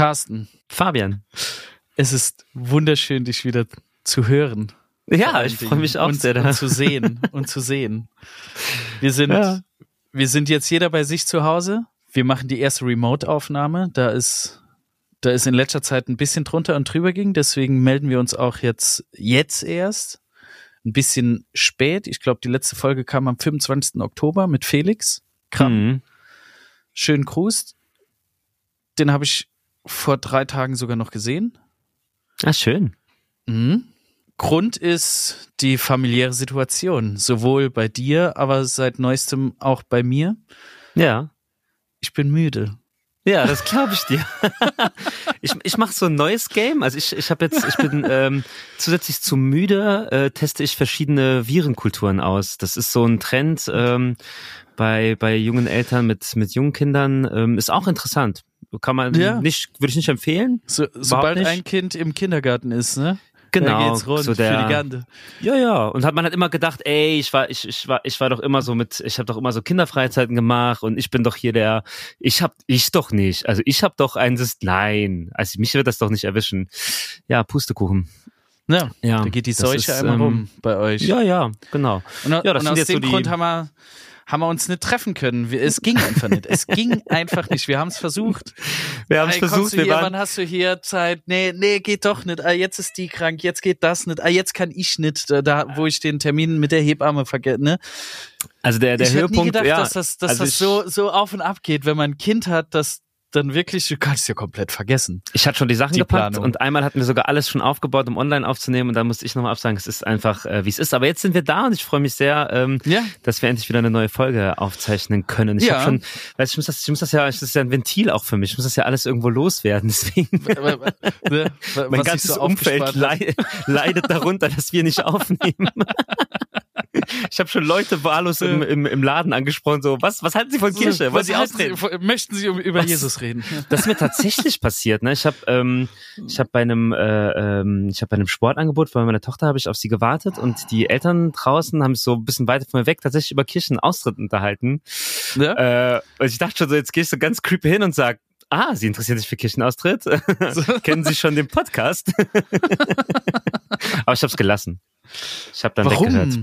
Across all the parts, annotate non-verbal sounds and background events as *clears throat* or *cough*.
Carsten, Fabian. es ist wunderschön, dich wieder zu hören. Ja, ich freue mich auch und, sehr. Und zu sehen und zu sehen. Wir sind, Ja. wir sind jetzt jeder bei sich zu Hause. Wir machen die erste Remote-Aufnahme. Da ist, da ist in letzter Zeit ein bisschen drunter und drüber ging. Deswegen melden wir uns auch jetzt, jetzt erst. Ein bisschen spät. Ich glaube, die letzte Folge kam am 25. Oktober mit Felix. Kram. Mhm. Schönen Gruß. Den habe ich vor drei Tagen sogar noch gesehen. Ah, schön. Mhm. Grund ist die familiäre Situation, sowohl bei dir, aber seit neuestem auch bei mir. Ja. Ich bin müde. Ja, das glaube ich dir. *laughs* ich ich mache so ein neues Game. Also ich, ich habe jetzt, ich bin ähm, zusätzlich zu müde, äh, teste ich verschiedene Virenkulturen aus. Das ist so ein Trend ähm, bei, bei jungen Eltern mit, mit jungen Kindern. Ähm, ist auch interessant. Kann man Ja. nicht, würde ich nicht empfehlen. So, sobald nicht. ein Kind im Kindergarten ist, ne? Genau. Da geht's rund so der, für die Gande. Ja, ja. Und hat man hat immer gedacht, ey, ich war, ich, ich war, ich war doch immer so mit, ich habe doch immer so Kinderfreizeiten gemacht und ich bin doch hier der, ich hab, ich doch nicht. Also ich habe doch ein nein, also mich wird das doch nicht erwischen. Ja, Pustekuchen. Ja, Ja, da geht die Seuche ist, einmal ähm, rum bei euch. Ja, ja, genau. und, ja, das und aus jetzt so dem die- Grund haben wir, haben wir uns nicht treffen können. Es ging einfach nicht. Es ging *laughs* einfach nicht. Wir haben es versucht. Wir haben es versucht, wir hier, waren, wann hast du hier Zeit? Nee, nee, geht doch nicht. Ah, jetzt ist die krank, jetzt geht das nicht. Ah, jetzt kann ich nicht, da, wo ich den Termin mit der Hebamme vergesse. Ne? also der, der ich hätte nie Höhepunkt, gedacht, ja, dass das, dass also das ich- so, so auf und ab geht, wenn man ein Kind hat, das dann wirklich, du kannst es ja komplett vergessen. ich hatte schon die Sachen die gepackt Planung. und einmal hatten wir sogar alles schon aufgebaut, um online aufzunehmen und dann musste ich nochmal absagen, es ist einfach, äh, wie es ist. Aber jetzt sind wir da und ich freue mich sehr, ähm, Ja. dass wir endlich wieder eine neue Folge aufzeichnen können. Ich Ja. habe schon, weiß ich muss das, ich muss das ja, das ist ja ein Ventil auch für mich. Ich muss das ja alles irgendwo loswerden. *laughs* Deswegen Ne? *laughs* mein ganzes so Umfeld leidet darunter, dass wir nicht aufnehmen. *laughs* Ich habe schon Leute wahllos im, im, im Laden angesprochen, so, was, was halten Sie von Kirche? Wollen Was Sie austreten? Sie- möchten Sie über Was? Jesus reden? Das ist mir tatsächlich passiert. Ne? Ich habe ähm, ich hab bei einem äh, ähm, ich habe bei einem Sportangebot bei meiner Tochter habe ich auf sie gewartet und die Eltern draußen haben sich so ein bisschen weiter von mir weg tatsächlich über Kirchenaustritt unterhalten. Ja? Äh, und ich dachte schon so, jetzt gehe ich so ganz creepy hin und sag, ah, Sie interessieren sich für Kirchenaustritt? *laughs* Kennen Sie schon den Podcast? *laughs* Aber ich habe es gelassen. Ich habe dann weggehört.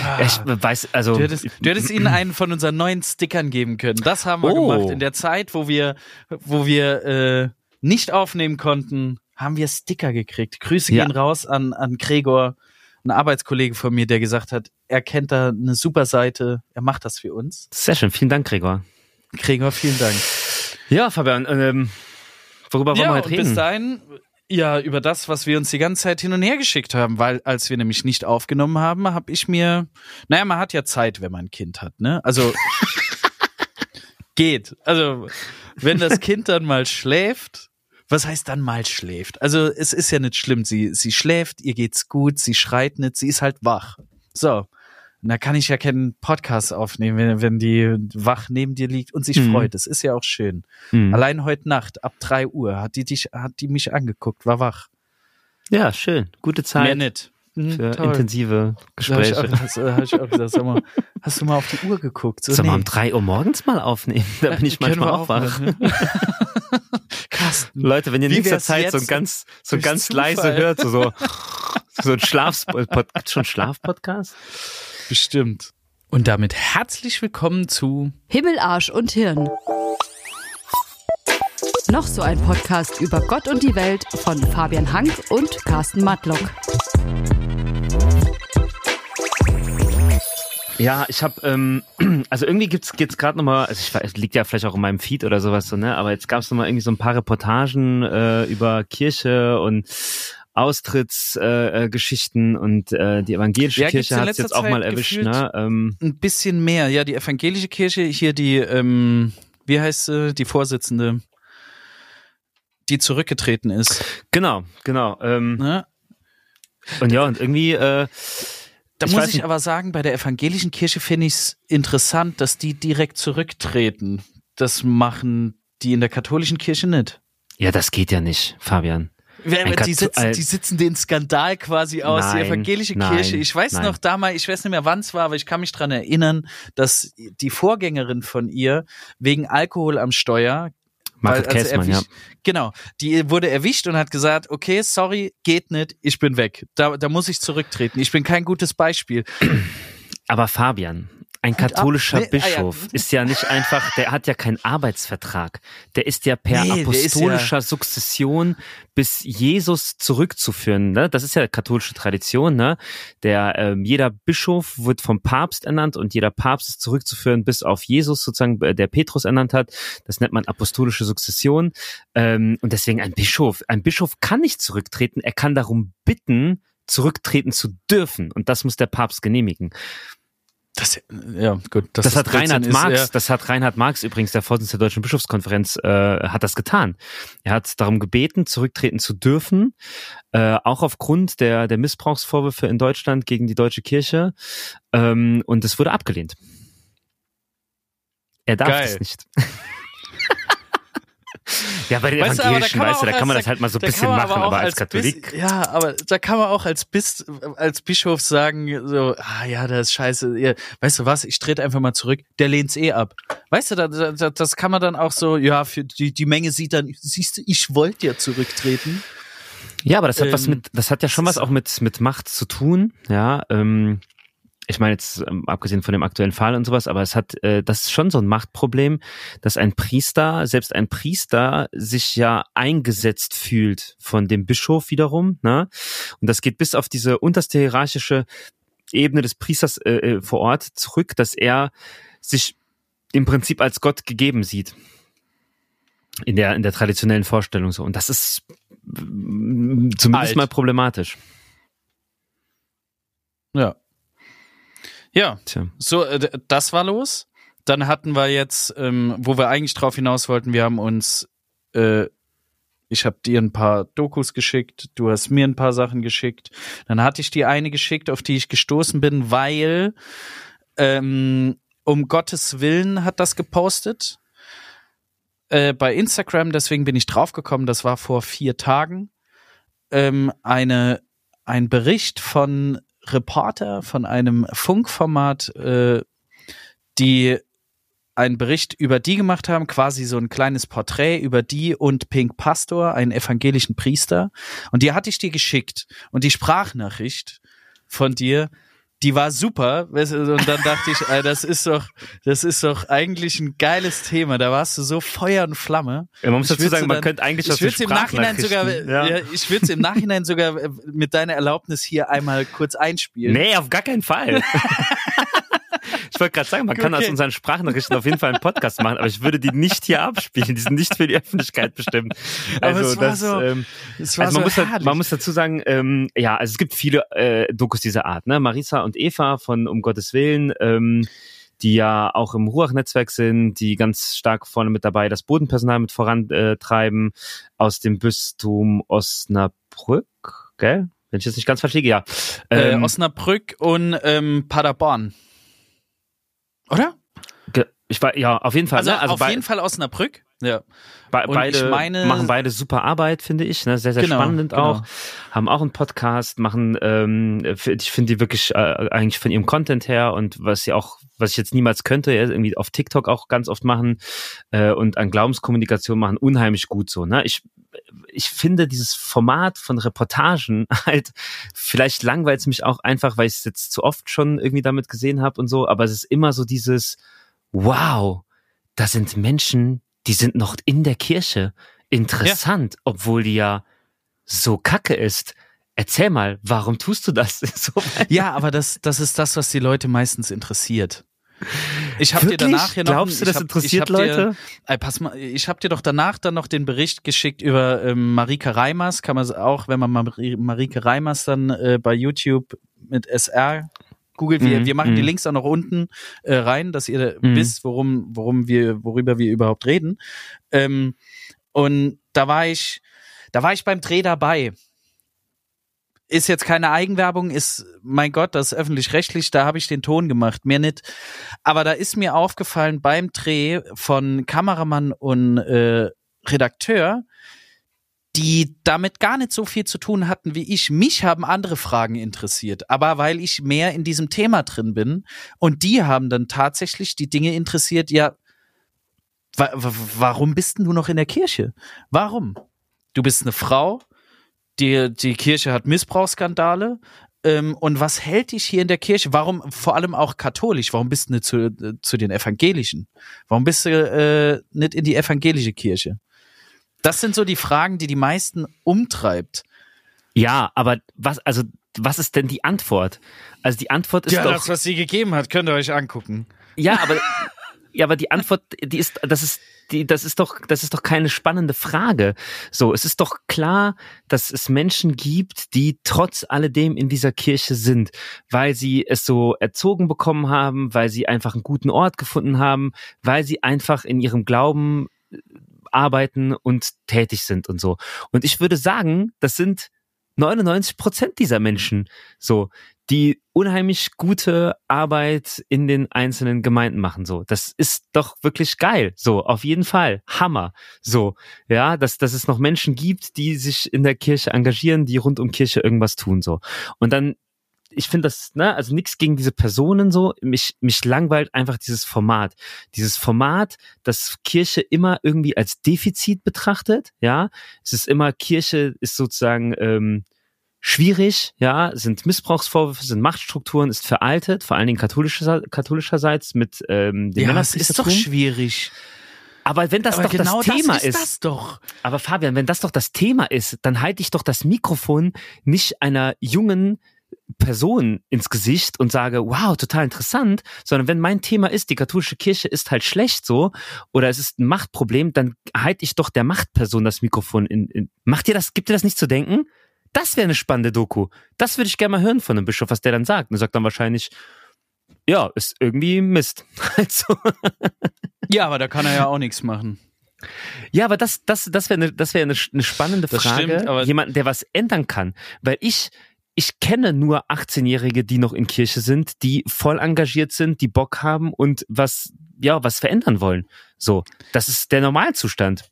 Ja, ich weiß, also Du hättest, du hättest ihnen einen von unseren neuen Stickern geben können. Das haben wir Oh. gemacht. In der Zeit, wo wir, wo wir äh, nicht aufnehmen konnten, haben wir Sticker gekriegt. Grüße Ja. gehen raus an, an Gregor, ein Arbeitskollege von mir, der gesagt hat, er kennt da eine super Seite, er macht das für uns. sehr schön. Vielen Dank, Gregor. Gregor, vielen Dank. Ja, Fabian, ähm, worüber wollen ja, wir heute und bis reden? dahin, ja, über das, was wir uns die ganze Zeit hin und her geschickt haben, weil als wir nämlich nicht aufgenommen haben, habe ich mir, naja, man hat ja Zeit, wenn man ein Kind hat, ne? Also *laughs* geht. Also wenn das Kind dann mal schläft, was heißt dann mal schläft? Also es ist ja nicht schlimm, sie, sie schläft, ihr geht's gut, sie schreit nicht, sie ist halt wach. So. Und da kann ich ja keinen Podcast aufnehmen, wenn, wenn die wach neben dir liegt und sich Mhm. freut. Das ist ja auch schön. Hm. Allein heute Nacht ab drei Uhr hat die dich, hat die mich angeguckt, war wach. Ja, schön. Gute Mehr Zeit nicht. Mhm, für toll. intensive Da hab ich, auch, Gespräche. das, äh, hab ich auch gesagt, sag mal, hast du mal auf die Uhr geguckt? So, Sollen wir nee. um drei Uhr morgens mal aufnehmen? *laughs* Da bin ich manchmal wir auch wach. machen, ne? *laughs* Carsten, Leute, wenn ihr in nächster Zeit so ganz, so ganz Zufall? leise hört, so, so, so ein. Gibt's schon Schlafpodcast? Bestimmt. Und damit herzlich willkommen zu Himmel, Arsch und Hirn. Noch so ein Podcast über Gott und die Welt von Fabian Hank und Carsten Matlock. Ja, ich habe, ähm, *clears throat* also irgendwie gibt's geht's gerade nochmal, also ich weiß, es liegt ja vielleicht auch in meinem Feed oder sowas so, ne? Aber jetzt gab's noch nochmal irgendwie so ein paar Reportagen äh, über Kirche und Austrittsgeschichten äh, Geschichten und äh, die evangelische Ja, Kirche hat's letzter jetzt auch mal Zeit erwischt, ne? Ähm, ein bisschen mehr. Ja, die evangelische Kirche, hier die, ähm, wie heißt sie, die Vorsitzende, die zurückgetreten ist. genau, genau. Ähm, Ne? und ja, und irgendwie, äh, Da Ich muss ich nicht- aber sagen, bei der evangelischen Kirche finde ich es interessant, dass die direkt zurücktreten. Das machen die in der katholischen Kirche nicht. ja, das geht ja nicht, Fabian. Die sitzen, die sitzen den Skandal quasi aus, die Nein, evangelische nein, Kirche. Ich weiß nein. noch damals, ich weiß nicht mehr wann es war, aber ich kann mich dran erinnern, dass die Vorgängerin von ihr wegen Alkohol am Steuer Margaret Weil, also Käßmann, ja. Genau, die wurde erwischt und hat gesagt, okay, sorry, geht nicht, ich bin weg. Da, da muss ich zurücktreten. Ich bin kein gutes Beispiel. Aber Fabian, ein katholischer Nee, ah ja. Bischof ist ja nicht einfach, der hat ja keinen Arbeitsvertrag. Der ist ja per Nee, apostolischer Sukzession bis Jesus zurückzuführen. Ne? Das ist ja katholische Tradition. Ne? Der ähm, jeder Bischof wird vom Papst ernannt und jeder Papst ist zurückzuführen bis auf Jesus sozusagen, äh, der Petrus ernannt hat. Das nennt man apostolische Sukzession. Ähm, und deswegen ein Bischof. Ein Bischof kann nicht zurücktreten. Er kann darum bitten, zurücktreten zu dürfen. Und das muss der Papst genehmigen. Das, ja, gut. Das, ist hat Reinhard Marx, Ist, ja. das hat Reinhard Marx übrigens, der Vorsitzende der Deutschen Bischofskonferenz, äh, hat das getan. Er hat darum gebeten, zurücktreten zu dürfen, äh, auch aufgrund der, der Missbrauchsvorwürfe in Deutschland gegen die deutsche Kirche. Ähm, und es wurde abgelehnt. Er darf Geil. das nicht. Ja, bei den Weißt aber Evangelischen, weißt du, da kann man als- das halt mal so ein bisschen machen, auch aber als Bis- Katholik. ja, aber da kann man auch als, Bis, als Bischof sagen, so, ah ja, das ist scheiße. Ihr, weißt du was, ich trete einfach mal zurück. Der lehnt's eh ab. Weißt du, da, da, das kann man dann auch so, ja, für die, die Menge sieht dann, siehst du, ich wollte ja zurücktreten. Ja, aber das hat was Ähm, mit, das hat ja schon was auch mit, mit Macht zu tun, ja. Ähm, ich meine jetzt ähm, abgesehen von dem aktuellen Fall und sowas, aber es hat, äh, das ist schon so ein Machtproblem, dass ein Priester, selbst ein Priester, sich ja eingesetzt fühlt von dem Bischof wiederum, ne? Und das geht bis auf diese unterste hierarchische Ebene des Priesters äh, äh, vor Ort zurück, dass er sich im Prinzip als Gott gegeben sieht in der in der traditionellen Vorstellung so und das ist mm, zumindest Alt. mal problematisch. Ja. Ja, Tja. so, äh, das war los. Dann hatten wir jetzt, ähm, wo wir eigentlich drauf hinaus wollten, wir haben uns, äh, ich habe dir ein paar Dokus geschickt, du hast mir ein paar Sachen geschickt. Dann hatte ich dir eine geschickt, auf die ich gestoßen bin, weil ähm, um Gottes Willen hat das gepostet äh, bei Instagram. Deswegen bin ich draufgekommen. Das war vor vier Tagen ähm, eine ein Bericht von Reporter von einem Funkformat, äh, die einen Bericht über die gemacht haben, quasi so ein kleines Porträt über die und Pink Pastor, einen evangelischen Priester. Und die hatte ich dir geschickt. Und die Sprachnachricht von dir, die war super. Und dann dachte ich, das ist doch, das ist doch eigentlich ein geiles Thema. Da warst du so Feuer und Flamme. Ja, man muss Ich dazu sagen, man dann- könnte eigentlich aus Ich würde den im Nachhinein sogar, ja. ja. ich würde es im Nachhinein sogar äh, mit deiner Erlaubnis hier einmal kurz einspielen. Nee, auf gar keinen Fall. *laughs* ich wollte gerade sagen, man kann Okay. aus unseren Sprachnachrichten auf jeden Fall einen Podcast machen, aber ich würde die nicht hier abspielen. Die sind nicht für die Öffentlichkeit bestimmt. Aber Also es war das, so- ähm, Es war also man, so muss, herrlich. man muss dazu sagen, ähm, ja, also es gibt viele äh, Dokus dieser Art, ne? Marisa und Eva von Um Gottes Willen, ähm, die ja auch im Ruach-Netzwerk sind, die ganz stark vorne mit dabei das Bodenpersonal mit vorantreiben, aus dem Bistum Osnabrück, gell? Wenn ich jetzt nicht ganz liege, ja. äh, Ähm, Osnabrück und ähm, Paderborn. Oder? ich war, ja, auf jeden Fall. Also, ne? also auf jeden Fall Osnabrück. Ja. Be Und beide ich meine- machen beide super Arbeit, finde ich. Ne? Sehr, sehr Genau, spannend genau. auch. Haben auch einen Podcast, machen, ähm, ich finde die wirklich äh, eigentlich von ihrem Content her und was sie auch, was ich jetzt niemals könnte, ja, irgendwie auf TikTok auch ganz oft machen äh, und an Glaubenskommunikation machen, unheimlich gut so. Ne? Ich, ich finde dieses Format von Reportagen *laughs* halt, vielleicht langweilt es mich auch einfach, weil ich es jetzt zu oft schon irgendwie damit gesehen habe und so, aber es ist immer so dieses, wow, da sind Menschen, die sind noch in der Kirche. Interessant, obwohl die ja so kacke ist. Erzähl mal, warum tust du das? *laughs* So, ja, aber das, das ist das, was die Leute meistens interessiert. Ich habe dir danach hier noch Glaubst du, das hab- interessiert hab dir, Leute? Ey, pass mal, ich habe dir doch danach dann noch den Bericht geschickt über ähm, Marike Reimers. Kann man auch, wenn man Mari- Marike Reimers dann äh, bei YouTube mit SR googelt, wir, Mhm, wir machen die mhm. Links auch noch unten äh, rein, dass ihr Mhm. wisst, worum, worum wir, worüber wir überhaupt reden. Ähm, und da war ich, da war ich beim Dreh dabei. Ist jetzt keine Eigenwerbung, ist, mein Gott, das ist öffentlich-rechtlich, da habe ich den Ton gemacht, mehr nicht. Aber da ist mir aufgefallen beim Dreh von Kameramann und äh, Redakteur, die damit gar nicht so viel zu tun hatten wie ich. Mich haben andere Fragen interessiert, aber weil ich mehr in diesem Thema drin bin und die haben dann tatsächlich die Dinge interessiert, ja, wa wa warum bist denn du noch in der Kirche? Warum? Du bist eine Frau, die, die Kirche hat Missbrauchsskandale. Ähm, und was hält dich hier in der Kirche? Warum vor allem auch katholisch? Warum bist du nicht zu, zu den Evangelischen? Warum bist du äh, nicht in die evangelische Kirche? Das sind so die Fragen, die die meisten umtreibt. Ja, aber was, also, was ist denn die Antwort? Also die Antwort ist ja, doch. das, was sie gegeben hat, könnt ihr euch angucken. Ja, aber, ja, aber die Antwort, die ist, das ist, die, das ist doch, das ist doch keine spannende Frage. So, es ist doch klar, dass es Menschen gibt, die trotz alledem in dieser Kirche sind, weil sie es so erzogen bekommen haben, weil sie einfach einen guten Ort gefunden haben, weil sie einfach in ihrem Glauben äh, arbeiten und tätig sind und so. Und ich würde sagen, das sind 99 Prozent dieser Menschen so, die unheimlich gute Arbeit in den einzelnen Gemeinden machen. So, das ist doch wirklich geil. So, auf jeden Fall. Hammer. So, ja, dass, dass es noch Menschen gibt, die sich in der Kirche engagieren, die rund um Kirche irgendwas tun. So. Und dann ich finde das, ne, also nichts gegen diese Personen so, mich, mich langweilt einfach dieses Format. Dieses Format, das Kirche immer irgendwie als Defizit betrachtet, ja. Es ist immer, Kirche ist sozusagen ähm, schwierig, ja, sind Missbrauchsvorwürfe, sind Machtstrukturen, ist veraltet, vor allen Dingen katholischer, katholischerseits mit ähm, dem Ja, es ist doch schwierig. Aber wenn das Aber doch genau das Thema das ist, ist, das doch. aber Fabian, wenn das doch das Thema ist, dann halte ich doch das Mikrofon nicht einer jungen Person ins Gesicht und sage, wow, total interessant, sondern wenn mein Thema ist, die katholische Kirche ist halt schlecht so oder es ist ein Machtproblem, dann halte ich doch der Machtperson das Mikrofon in, in macht ihr das, gibt ihr das nicht zu denken? Das wäre eine spannende Doku. Das würde ich gerne mal hören von einem Bischof, was der dann sagt. Und er sagt dann wahrscheinlich, ja, ist irgendwie Mist. *laughs* Also, Ja, aber da kann er ja auch nichts machen. Ja, aber das, das, das wäre eine, das wäre eine, eine spannende Das Frage. stimmt, aber- Jemanden, der was ändern kann. Weil ich, ich kenne nur 18-Jährige, die noch in Kirche sind, die voll engagiert sind, die Bock haben und was, ja, was verändern wollen. So. Das ist der Normalzustand.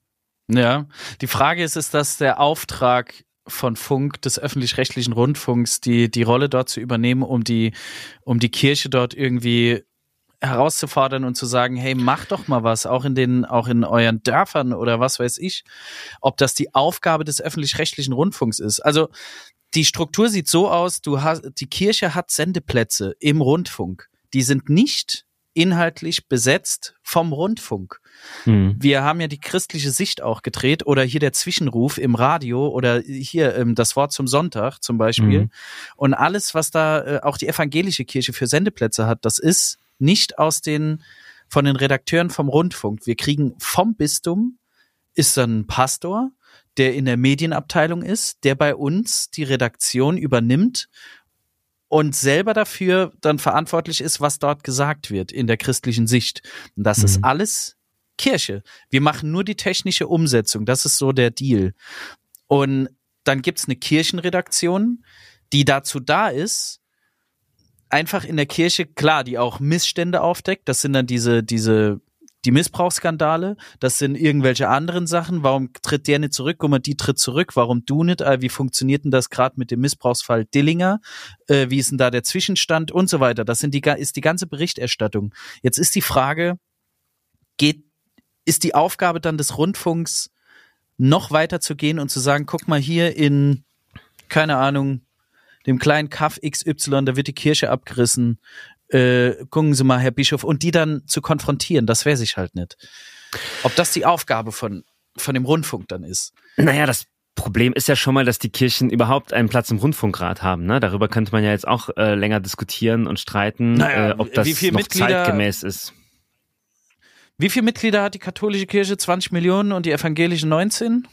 Ja, die Frage ist, ist das der Auftrag von Funk, des öffentlich-rechtlichen Rundfunks, die, die Rolle dort zu übernehmen, um die, um die Kirche dort irgendwie herauszufordern und zu sagen, hey, mach doch mal was, auch in den, auch in euren Dörfern oder was weiß ich, ob das die Aufgabe des öffentlich-rechtlichen Rundfunks ist. Also, die Struktur sieht so aus, du hast, die Kirche hat Sendeplätze im Rundfunk. Die sind nicht inhaltlich besetzt vom Rundfunk. Hm. Wir haben ja die christliche Sicht auch gedreht oder hier der Zwischenruf im Radio oder hier ähm, das Wort zum Sonntag zum Beispiel. Mhm. Und alles, was da äh, auch die evangelische Kirche für Sendeplätze hat, das ist nicht aus den, von den Redakteuren vom Rundfunk. Wir kriegen vom Bistum, ist dann ein Pastor, der in der Medienabteilung ist, der bei uns die Redaktion übernimmt und selber dafür dann verantwortlich ist, was dort gesagt wird in der christlichen Sicht. Und das ist Mhm. alles Kirche. Wir machen nur die technische Umsetzung. Das ist so der Deal. Und dann gibt's eine Kirchenredaktion, die dazu da ist, einfach in der Kirche, klar, die auch Missstände aufdeckt. Das sind dann diese, diese, die Missbrauchsskandale. Das sind irgendwelche anderen Sachen. Warum tritt der nicht zurück? Guck mal, die tritt zurück. Warum du nicht? Äh, Wie funktioniert denn das gerade mit dem Missbrauchsfall Dillinger? Äh, wie ist denn da der Zwischenstand und so weiter? Das sind die, ist die ganze Berichterstattung. Jetzt ist die Frage, geht, ist die Aufgabe dann des Rundfunks noch weiter zu gehen und zu sagen, guck mal hier in, keine Ahnung, dem kleinen Kaff XY, da wird die Kirche abgerissen. Äh, gucken Sie mal, Herr Bischof, und die dann zu konfrontieren, das weiß ich halt nicht. Ob das die Aufgabe von, von dem Rundfunk dann ist. Naja, das Problem ist ja schon mal, dass die Kirchen überhaupt einen Platz im Rundfunkrat haben. Ne? Darüber könnte man ja jetzt auch äh, länger diskutieren und streiten, Naja, äh, ob das noch Mitglieder- zeitgemäß ist. Wie viele Mitglieder hat die katholische Kirche? 20 Millionen und die evangelische 19?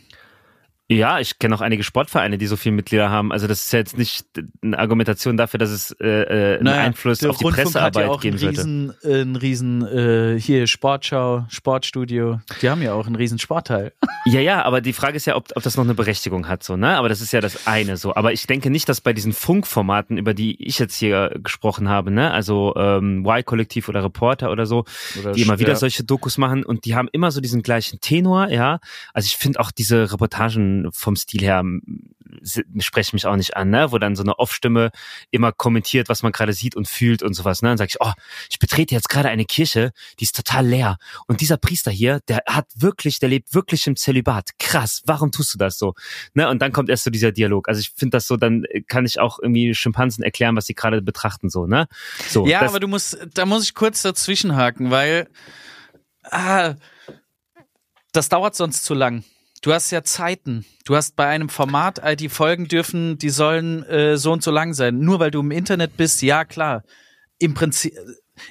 Ja, ich kenne auch einige Sportvereine, die so viele Mitglieder haben. Also das ist ja jetzt nicht eine Argumentation dafür, dass es äh, äh, einen Einfluss der auf die Rundfunk hat Pressearbeit ja auch geben sollte. riesen, äh, einen riesen äh, hier Sportschau, Sportstudio. Die haben ja auch einen riesen Sportteil. *laughs* Ja, ja, aber die Frage ist ja, ob, ob das noch eine Berechtigung hat, so, ne? Aber das ist ja das eine so. Aber ich denke nicht, dass bei diesen Funkformaten, über die ich jetzt hier gesprochen habe, ne, also ähm, Y-Kollektiv oder Reporter oder so, Oder die immer wieder solche Dokus machen und die haben immer so diesen gleichen Tenor, ja. Also ich finde auch diese Reportagen dann vom Stil her sprechen mich auch nicht an, ne? wo dann so eine Off-Stimme immer kommentiert, was man gerade sieht und fühlt und sowas. Ne? Dann sage ich, oh, ich betrete jetzt gerade eine Kirche, die ist total leer. Und dieser Priester hier, der hat wirklich, der lebt wirklich im Zölibat. Krass, warum tust du das so? Ne? Und dann kommt erst so dieser Dialog. Also ich finde das so, dann kann ich auch irgendwie Schimpansen erklären, was sie gerade betrachten. so. Ne? So. Ja, aber du musst, da muss ich kurz dazwischenhaken, weil ah, das dauert sonst zu lang. Du hast ja Zeiten. Du hast bei einem Format, äh, die Folgen dürfen, die sollen äh, so und so lang sein. Nur weil du im Internet bist, ja klar. Im Prinzip,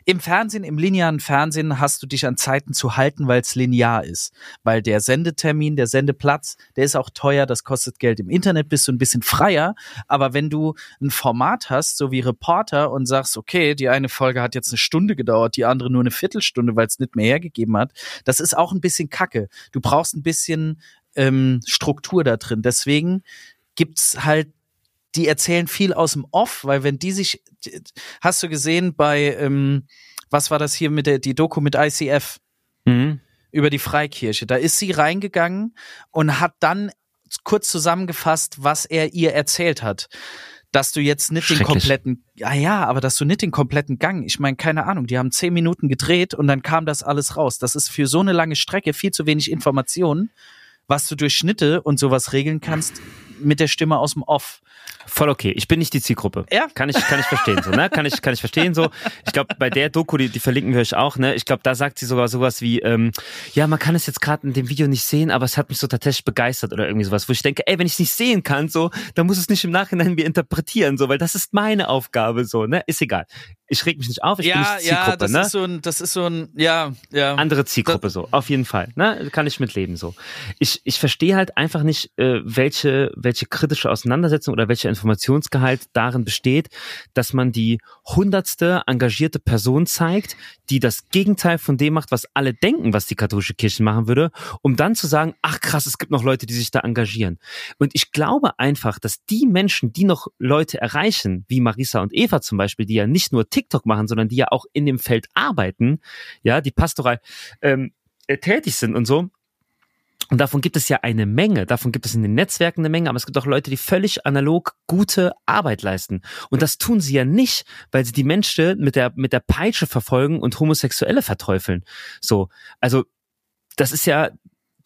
im Fernsehen, im linearen Fernsehen hast du dich an Zeiten zu halten, weil es linear ist. Weil der Sendetermin, der Sendeplatz, der ist auch teuer, das kostet Geld. Im Internet bist du ein bisschen freier, aber wenn du ein Format hast, so wie Reporter, und sagst, okay, die eine Folge hat jetzt eine Stunde gedauert, die andere nur eine Viertelstunde, weil es nicht mehr hergegeben hat, das ist auch ein bisschen Kacke. Du brauchst ein bisschen ähm, Struktur da drin. Deswegen gibt's halt die erzählen viel aus dem Off, weil wenn die sich, hast du gesehen bei, ähm, was war das hier mit der, die Doku mit ICF? Mhm. Über die Freikirche. Da ist sie reingegangen und hat dann kurz zusammengefasst, was er ihr erzählt hat. Dass du jetzt nicht den kompletten, ja, ja, aber dass du nicht den kompletten Gang, ich meine, keine Ahnung, die haben zehn Minuten gedreht und dann kam das alles raus. Das ist für so eine lange Strecke viel zu wenig Information was du durch Schnitte und sowas regeln kannst mit der Stimme aus dem Off. Voll okay. Ich bin nicht die Zielgruppe. Ja. Kann ich, kann ich verstehen, so, ne? Kann ich, kann ich verstehen, so. Ich glaube, bei der Doku, die, die verlinken wir euch auch, ne? Ich glaube, da sagt sie sogar sowas wie, ähm, ja, man kann es jetzt gerade in dem Video nicht sehen, aber es hat mich so tatsächlich begeistert oder irgendwie sowas, wo ich denke, ey, wenn ich es nicht sehen kann, so, dann muss es nicht im Nachhinein mir interpretieren, so, weil das ist meine Aufgabe, so, ne? Ist egal. Ich reg mich nicht auf, ich ja, bin nicht Zielgruppe, ja, das ne? Ist so ein, das ist so ein, ja, ja. Andere Zielgruppe, das, so, auf jeden Fall, ne? Kann ich mitleben, so. Ich, ich verstehe halt einfach nicht, äh, welche, welche kritische Auseinandersetzung oder welcher Informationsgehalt darin besteht, dass man die hundertste engagierte Person zeigt, die das Gegenteil von dem macht, was alle denken, was die katholische Kirche machen würde, um dann zu sagen, ach krass, es gibt noch Leute, die sich da engagieren. Und ich glaube einfach, dass die Menschen, die noch Leute erreichen, wie Marisa und Eva zum Beispiel, die ja nicht nur TikTok machen, sondern die ja auch in dem Feld arbeiten, ja, die pastoral ähm, äh, tätig sind und so, und davon gibt es ja eine Menge. Davon gibt es in den Netzwerken eine Menge, aber es gibt auch Leute, die völlig analog gute Arbeit leisten. Und das tun sie ja nicht, weil sie die Menschen mit der, mit der Peitsche verfolgen und Homosexuelle verteufeln. So. Also, das ist ja,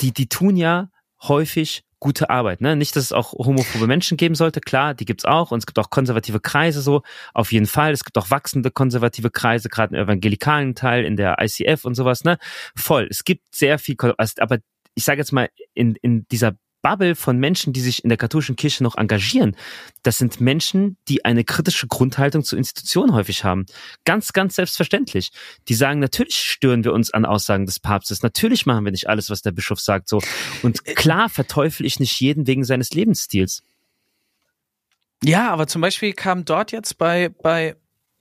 die, die tun ja häufig gute Arbeit. Ne? Nicht, dass es auch homophobe Menschen geben sollte, klar, die gibt's auch und es gibt auch konservative Kreise so, auf jeden Fall. Es gibt auch wachsende konservative Kreise, gerade im evangelikalen Teil, in der ICF und sowas, ne? Voll. Es gibt sehr viel, aber ich sage jetzt mal, in, in dieser Bubble von Menschen, die sich in der katholischen Kirche noch engagieren, das sind Menschen, die eine kritische Grundhaltung zur Institution häufig haben. Ganz, ganz selbstverständlich. Die sagen, natürlich stören wir uns an Aussagen des Papstes, natürlich machen wir nicht alles, was der Bischof sagt, so. Und klar verteufel ich nicht jeden wegen seines Lebensstils. Ja, aber zum Beispiel kam dort jetzt bei, bei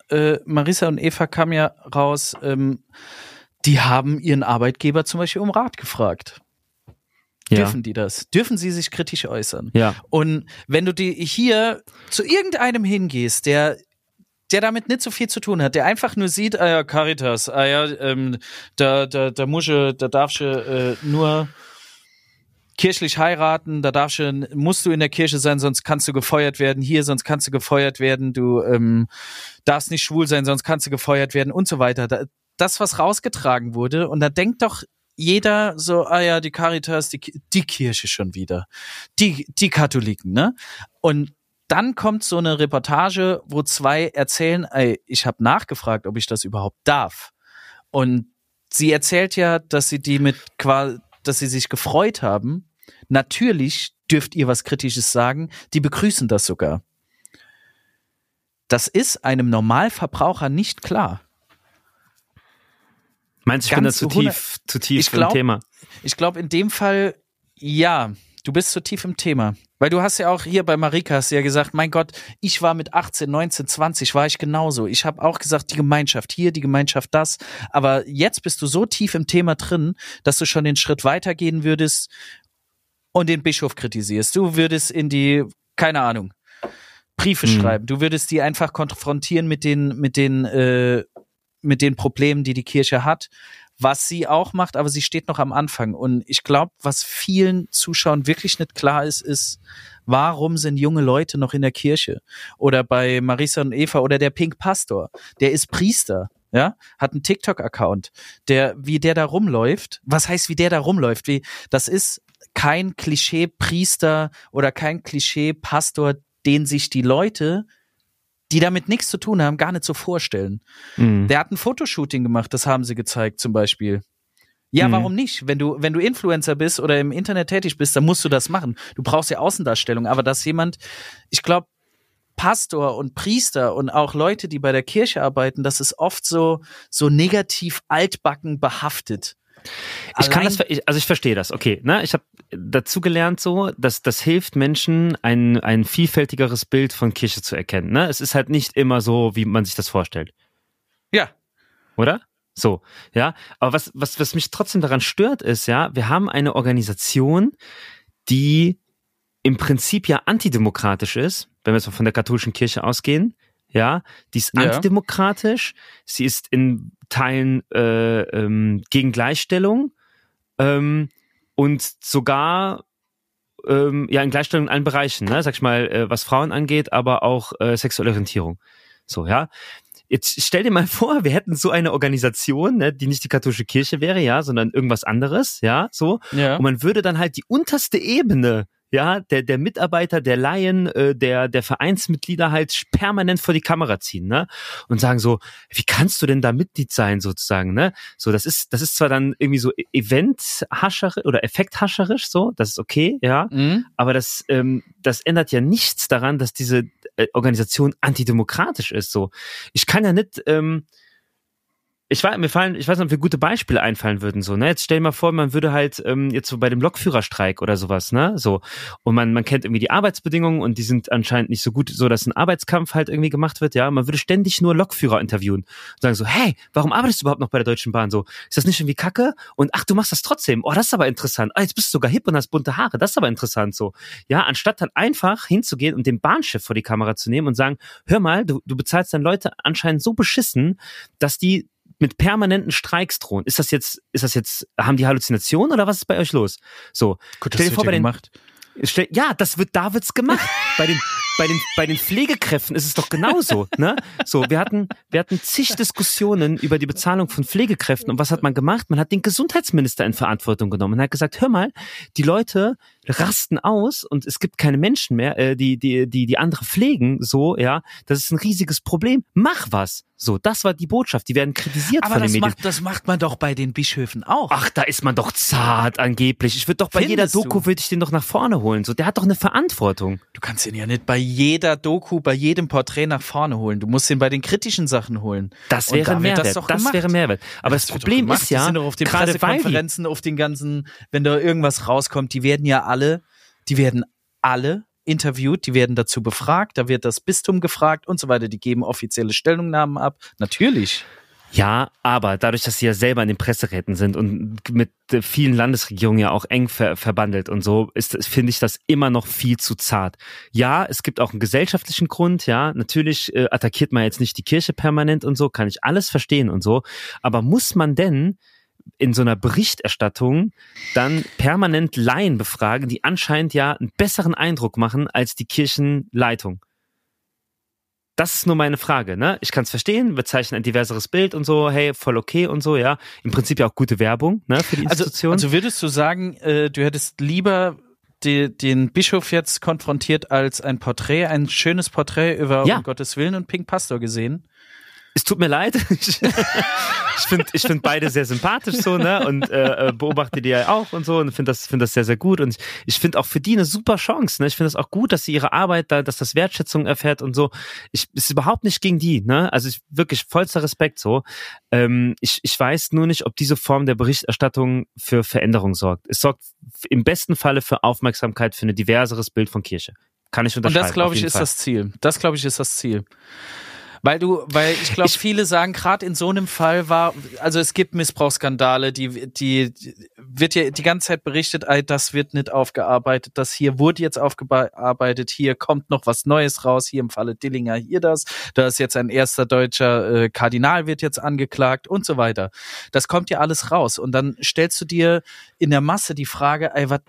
äh, Marisa und Eva kam ja raus, ähm, die haben ihren Arbeitgeber zum Beispiel um Rat gefragt. Ja. Dürfen die das? Dürfen sie sich kritisch äußern? Ja. Und wenn du die hier zu irgendeinem hingehst, der der damit nicht so viel zu tun hat, der einfach nur sieht, ah ja, Caritas, ah ja, ähm, da, da, da musche, da darfst du äh, nur kirchlich heiraten, da darfst du, musst du in der Kirche sein, sonst kannst du gefeuert werden, hier, sonst kannst du gefeuert werden, du ähm, darfst nicht schwul sein, sonst kannst du gefeuert werden und so weiter. Da, das, was rausgetragen wurde, und da denkt doch jeder so, ah ja, die Caritas, die, die Kirche schon wieder. Die, die Katholiken, ne? Und dann kommt so eine Reportage, wo zwei erzählen, ey, ich habe nachgefragt, ob ich das überhaupt darf. Und sie erzählt ja, dass sie die mit dass sie sich gefreut haben. Natürlich dürft ihr was Kritisches sagen. Die begrüßen das sogar. Das ist einem Normalverbraucher nicht klar. Meinst du, ich bin da zu tief, zu tief ich glaub, im Thema? Ich glaube, in dem Fall, ja, du bist zu tief im Thema. Weil du hast ja auch hier bei Marika hast ja gesagt, mein Gott, ich war mit 18, 19, 20, war ich genauso. Ich habe auch gesagt, die Gemeinschaft hier, die Gemeinschaft das. Aber jetzt bist du so tief im Thema drin, dass du schon den Schritt weitergehen würdest und den Bischof kritisierst. Du würdest in die, keine Ahnung, Briefe hm. schreiben. Du würdest die einfach konfrontieren mit den, mit den äh, mit den Problemen, die die Kirche hat, was sie auch macht, aber sie steht noch am Anfang. Und ich glaube, was vielen Zuschauern wirklich nicht klar ist, ist, warum sind junge Leute noch in der Kirche? Oder bei Marisa und Eva oder der Pink Pastor, der ist Priester. Ja, hat einen TikTok-Account, der, wie der da rumläuft. Was heißt, wie der da rumläuft? Wie, das ist kein Klischee-Priester oder kein Klischee-Pastor, den sich die Leute die damit nichts zu tun haben, gar nicht so vorstellen. Mhm. Der hat ein Fotoshooting gemacht, das haben sie gezeigt zum Beispiel. Ja, mhm. warum nicht? Wenn du, wenn du Influencer bist oder im Internet tätig bist, dann musst du das machen. Du brauchst ja Außendarstellung. Aber dass jemand, ich glaube, Pastor und Priester und auch Leute, die bei der Kirche arbeiten, das ist oft so, so negativ altbacken behaftet. Ich kann das, also ich verstehe das, okay. Ne? Ich habe dazu gelernt so, dass das hilft Menschen, ein, ein vielfältigeres Bild von Kirche zu erkennen. Ne? Es ist halt nicht immer so, wie man sich das vorstellt. Ja. Oder? So, ja. Aber was, was, was mich trotzdem daran stört, ist, ja, wir haben eine Organisation, die im Prinzip ja antidemokratisch ist, wenn wir jetzt mal von der katholischen Kirche ausgehen, ja, die ist ja. antidemokratisch, sie ist in Teilen äh, ähm, gegen Gleichstellung ähm, und sogar ähm, ja in Gleichstellung in allen Bereichen, ne, sag ich mal, äh, was Frauen angeht, aber auch äh, sexuelle Orientierung. So, ja. Jetzt stell dir mal *laughs* vor, wir hätten so eine Organisation, ne, die nicht die katholische Kirche wäre, ja, sondern irgendwas anderes, ja, so. Ja. Und man würde dann halt die unterste Ebene ja, der, der Mitarbeiter, der Laien, äh, der, der Vereinsmitglieder halt permanent vor die Kamera ziehen, ne? Und sagen so, wie kannst du denn da Mitglied sein, sozusagen, ne? So, das ist, das ist zwar dann irgendwie so eventhascherisch oder effekthascherisch, so, das ist okay, ja, mhm. aber das, ähm, das ändert ja nichts daran, dass diese äh, Organisation antidemokratisch ist, so. Ich kann ja nicht, ähm, ich war, mir fallen, ich weiß nicht, ob mir gute Beispiele einfallen würden, so, ne? Jetzt stell dir mal vor, man würde halt ähm, jetzt so bei dem Lokführerstreik oder sowas, ne? So. Und man, man kennt irgendwie die Arbeitsbedingungen und die sind anscheinend nicht so gut, so dass ein Arbeitskampf halt irgendwie gemacht wird, ja. Man würde ständig nur Lokführer interviewen und sagen so, hey, warum arbeitest du überhaupt noch bei der Deutschen Bahn? So, ist das nicht irgendwie Kacke? Und ach, du machst das trotzdem. Oh, das ist aber interessant. Ah, jetzt bist du sogar hip und hast bunte Haare. Das ist aber interessant so. Ja, anstatt dann einfach hinzugehen und den Bahnchef vor die Kamera zu nehmen und sagen, hör mal, du, du bezahlst deine Leute anscheinend so beschissen, dass die mit permanenten Streiks drohen. Ist das jetzt, ist das jetzt, haben die Halluzinationen oder was ist bei euch los? So. Gut, stell dir vor, bei den, gemacht. Stell, ja, das wird, da wird's gemacht. *laughs* bei den, bei den, bei den Pflegekräften ist es doch genauso, ne? So, wir hatten, wir hatten zig Diskussionen über die Bezahlung von Pflegekräften und was hat man gemacht? Man hat den Gesundheitsminister in Verantwortung genommen und hat gesagt, hör mal, die Leute rasten aus und es gibt keine Menschen mehr, äh, die, die, die, die andere pflegen, so, ja. Das ist ein riesiges Problem. Mach was. So, das war die Botschaft. Die werden kritisiert Aber von den Medien. Macht, das macht man doch bei den Bischöfen auch. Ach, da ist man doch zart angeblich. Ich würde doch bei Findest jeder Doku würde ich den doch nach vorne holen. So, der hat doch eine Verantwortung. Du kannst ihn ja nicht bei jeder Doku, bei jedem Porträt nach vorne holen. Du musst ihn bei den kritischen Sachen holen. Das wäre Mehrwert. Das, das wäre Mehrwert. Aber das, das Problem ist ja, die sind doch auf den Pressekonferenzen, auf den ganzen, wenn da irgendwas rauskommt, die werden ja alle, die werden alle interviewt, die werden dazu befragt, da wird das Bistum gefragt und so weiter, die geben offizielle Stellungnahmen ab. Natürlich. Ja, aber dadurch, dass sie ja selber in den Presseräten sind und mit vielen Landesregierungen ja auch eng ver verbandelt und so, ist, finde ich das immer noch viel zu zart. Ja, es gibt auch einen gesellschaftlichen Grund, ja, natürlich äh, attackiert man jetzt nicht die Kirche permanent und so, kann ich alles verstehen und so, aber muss man denn in so einer Berichterstattung dann permanent Laien befragen, die anscheinend ja einen besseren Eindruck machen als die Kirchenleitung. Das ist nur meine Frage, ne? Ich kann es verstehen, wir zeichnen ein diverseres Bild und so, hey, voll okay und so, ja. Im Prinzip ja auch gute Werbung, ne, für die also, Institution. Also, also würdest du sagen, äh, du hättest lieber die, den Bischof jetzt konfrontiert als ein Porträt, ein schönes Porträt über ja. um Gottes Willen und Pink Pastor gesehen? Es tut mir leid. *laughs* Ich, finde ich find beide sehr sympathisch so, ne? Und äh, äh, beobachte die ja auch und so und finde das, find das sehr, sehr gut. Und ich, ich finde auch für die eine super Chance. Ne? Ich finde es auch gut, dass sie ihre Arbeit da, dass das Wertschätzung erfährt und so. Ich ist überhaupt nicht gegen die, ne? Also ich wirklich vollster Respekt so. Ähm, ich, ich weiß nur nicht, ob diese Form der Berichterstattung für Veränderung sorgt. Es sorgt im besten Falle für Aufmerksamkeit für ein diverseres Bild von Kirche. Kann ich unterschreiben. Und das, glaube ich, ist Fall. das Ziel. Das, glaube ich, ist das Ziel. Weil du, weil ich glaube, viele sagen, gerade in so einem Fall war, also es gibt Missbrauchsskandale, die, die, wird ja die ganze Zeit berichtet, ey, das wird nicht aufgearbeitet, das hier wurde jetzt aufgearbeitet, hier kommt noch was Neues raus, hier im Falle Dillinger hier das, da ist jetzt ein erster deutscher äh, Kardinal wird jetzt angeklagt und so weiter. Das kommt ja alles raus und dann stellst du dir in der Masse die Frage, ey, was,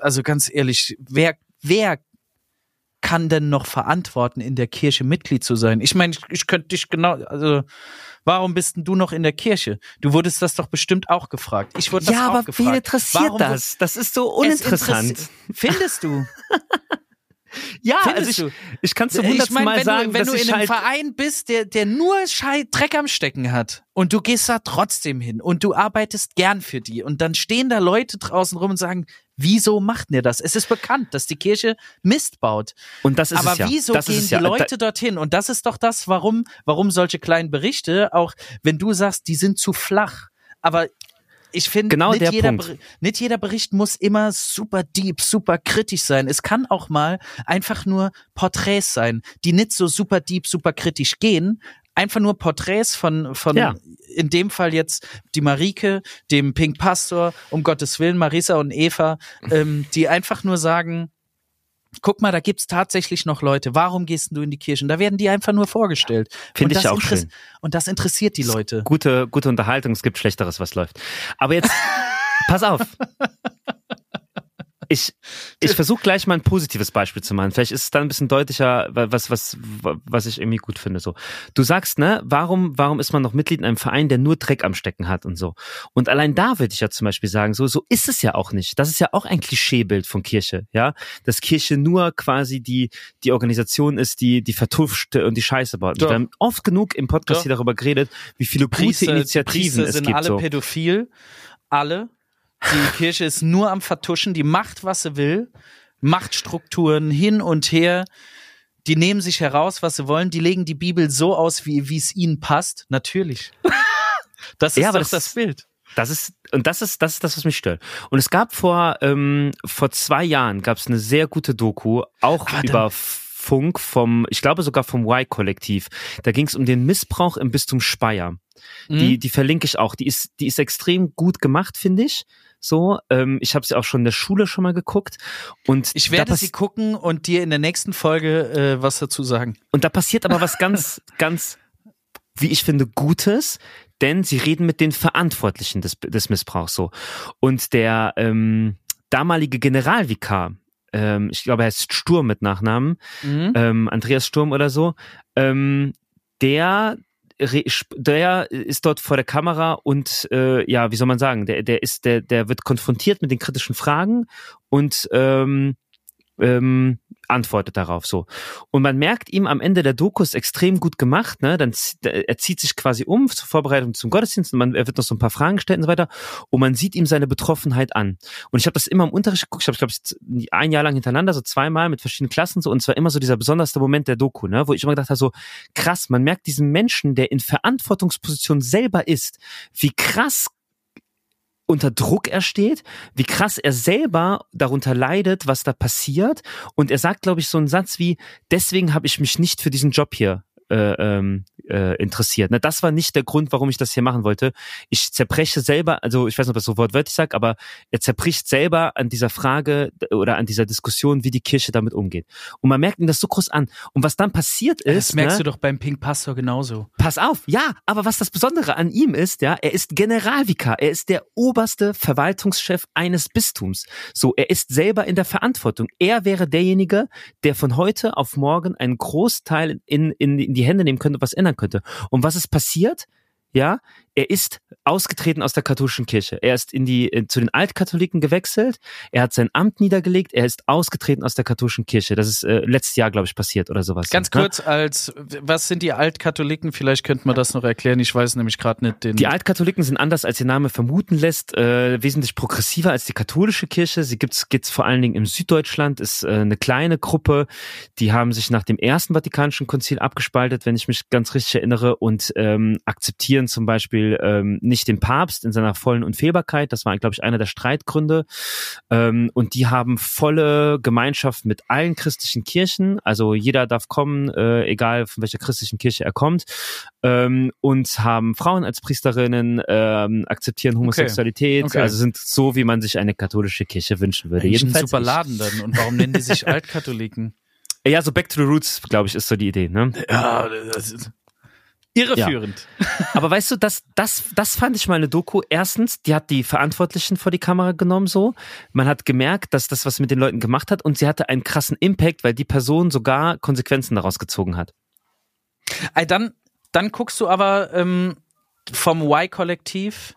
also ganz ehrlich, wer, wer kann denn noch verantworten, in der Kirche Mitglied zu sein? Ich meine, ich, ich könnte dich genau, also warum bist denn du noch in der Kirche? Du wurdest das doch bestimmt auch gefragt. Ich wurde das ja, auch aber gefragt. wen interessiert Warum das? Das ist so Es uninteressant. Findest du? *laughs* Ja, Findest also du? ich, ich kann zum ich hundertsten meine, Mal wenn, sagen, du, wenn du ich in einem halt Verein bist, der, der nur Schei Dreck am Stecken hat und du gehst da trotzdem hin und du arbeitest gern für die und dann stehen da Leute draußen rum und sagen, wieso macht ihr das? Es ist bekannt, dass die Kirche Mist baut. und das ist Aber es ja. wieso das gehen die ja. Leute dorthin? Und das ist doch das, warum, warum solche kleinen Berichte, auch wenn du sagst, die sind zu flach. Aber ich finde, Genau nicht, jeder nicht jeder Bericht muss immer super deep, super kritisch sein. Es kann auch mal einfach nur Porträts sein, die nicht so super deep, super kritisch gehen. Einfach nur Porträts von, von Ja. in dem Fall jetzt die Marike, dem Pink Pastor, um Gottes Willen, Marisa und Eva, ähm, die einfach nur sagen, guck mal, da gibt's tatsächlich noch Leute. Warum gehst du in die Kirchen? Da werden die einfach nur vorgestellt. Finde Und ich das auch schön. Und das interessiert die Leute. gute, gute Unterhaltung, es gibt Schlechteres, was läuft. Aber jetzt, *laughs* pass auf. Ich, ich versuche gleich mal ein positives Beispiel zu machen. Vielleicht ist es dann ein bisschen deutlicher, was, was, was ich irgendwie gut finde. So, du sagst, ne, warum, warum ist man noch Mitglied in einem Verein, der nur Dreck am Stecken hat und so? Und allein da würde ich ja zum Beispiel sagen, so, so ist es ja auch nicht. Das ist ja auch ein Klischeebild von Kirche, ja, dass Kirche nur quasi die die Organisation ist, die die vertuscht und die Scheiße baut. Doch. Wir haben oft genug im Podcast Doch. hier darüber geredet, wie viele gute Priester, die Initiativen Priester es sind gibt. alle So. pädophil. Alle. Die Kirche ist nur am Vertuschen. Die macht, was sie will. Machtstrukturen hin und her. Die nehmen sich heraus, was sie wollen. Die legen die Bibel so aus, wie, wie es ihnen passt. Natürlich. *laughs* Das ist Ja, aber doch das- das Bild. Das ist und das ist das ist das, was mich stört. Und es gab vor ähm, vor zwei Jahren gab es eine sehr gute Doku auch Aber dann- über Funk vom ich glaube sogar vom Y-Kollektiv. Da ging es um den Missbrauch im Bistum Speyer. Mhm. Die die verlinke ich auch. Die ist die ist extrem gut gemacht finde ich. So, ähm, ich habe sie auch schon in der Schule schon mal geguckt und Ich werde sie gucken und dir in der nächsten Folge äh, was dazu sagen. Und da passiert aber was ganz, *laughs* ganz, wie ich finde, Gutes, denn sie reden mit den Verantwortlichen des, des Missbrauchs so. Und der ähm, damalige Generalvikar, ähm, ich glaube, er heißt Sturm mit Nachnamen, Mhm. ähm, Andreas Sturm oder so, ähm, der der ist dort vor der Kamera und äh, ja, wie soll man sagen, der der ist der der wird konfrontiert mit den kritischen Fragen und ähm, ähm, antwortet darauf so. Und man merkt ihm am Ende der Doku ist extrem gut gemacht, ne? Dann er zieht sich quasi um zur Vorbereitung zum Gottesdienst und man, er wird noch so ein paar Fragen gestellt und so weiter und man sieht ihm seine Betroffenheit an. Und ich habe das immer im Unterricht geguckt, ich habe glaube ich ein Jahr lang hintereinander so zweimal mit verschiedenen Klassen so und zwar immer so dieser besonderste Moment der Doku, ne, wo ich immer gedacht habe so krass, man merkt diesen Menschen, der in Verantwortungsposition selber ist, wie krass unter Druck er steht, wie krass er selber darunter leidet, was da passiert. Und er sagt, glaube ich, so einen Satz wie, deswegen habe ich mich nicht für diesen Job hier äh, ähm, äh, interessiert. Na, das war nicht der Grund, warum ich das hier machen wollte. Ich zerbreche selber, also ich weiß nicht, ob das so wortwörtlich sagt, aber er zerbricht selber an dieser Frage oder an dieser Diskussion, wie die Kirche damit umgeht. Und man merkt ihm das so groß an. Und was dann passiert ist, Das merkst ne, du doch beim Pink Pastor genauso. Pass auf, ja, aber was das Besondere an ihm ist, ja, er ist Generalvikar, er ist der oberste Verwaltungschef eines Bistums. So, er ist selber in der Verantwortung. Er wäre derjenige, der von heute auf morgen einen Großteil in, in, in die Hände nehmen könnte was ändern könnte. Und was ist passiert? Ja, er ist ausgetreten aus der katholischen Kirche. Er ist in die in, zu den Altkatholiken gewechselt. Er hat sein Amt niedergelegt. Er ist ausgetreten aus der katholischen Kirche. Das ist äh, letztes Jahr, glaube ich, passiert oder sowas. Ganz ne? kurz als, was sind die Altkatholiken? Vielleicht könnte man das noch erklären. Ich weiß nämlich gerade nicht den. Die Altkatholiken sind anders, als ihr Name vermuten lässt, äh, wesentlich progressiver als die katholische Kirche. Sie gibt's gibt's vor allen Dingen im Süddeutschland, ist äh, eine kleine Gruppe. Die haben sich nach dem ersten Vatikanischen Konzil abgespaltet, wenn ich mich ganz richtig erinnere, und ähm, akzeptieren zum Beispiel Beispiel ähm, nicht den Papst in seiner vollen Unfehlbarkeit. Das war, glaube ich, einer der Streitgründe. Ähm, und die haben volle Gemeinschaft mit allen christlichen Kirchen. Also jeder darf kommen, äh, egal von welcher christlichen Kirche er kommt. Ähm, und haben Frauen als Priesterinnen, ähm, akzeptieren Homosexualität. Okay. Also sind so, wie man sich eine katholische Kirche wünschen würde. Eigentlich ein Jedenfalls super ich. Laden dann. Und warum nennen die sich *laughs* Altkatholiken? Ja, so Back to the Roots, glaube ich, ist so die Idee. Ne? Ja, das ist irreführend. Aber weißt du, das, das, das fand ich mal eine Doku. Erstens, die hat die Verantwortlichen vor die Kamera genommen so. Man hat gemerkt, dass das was mit den Leuten gemacht hat und sie hatte einen krassen Impact, weil die Person sogar Konsequenzen daraus gezogen hat. Dann, dann guckst du aber ähm, vom Y-Kollektiv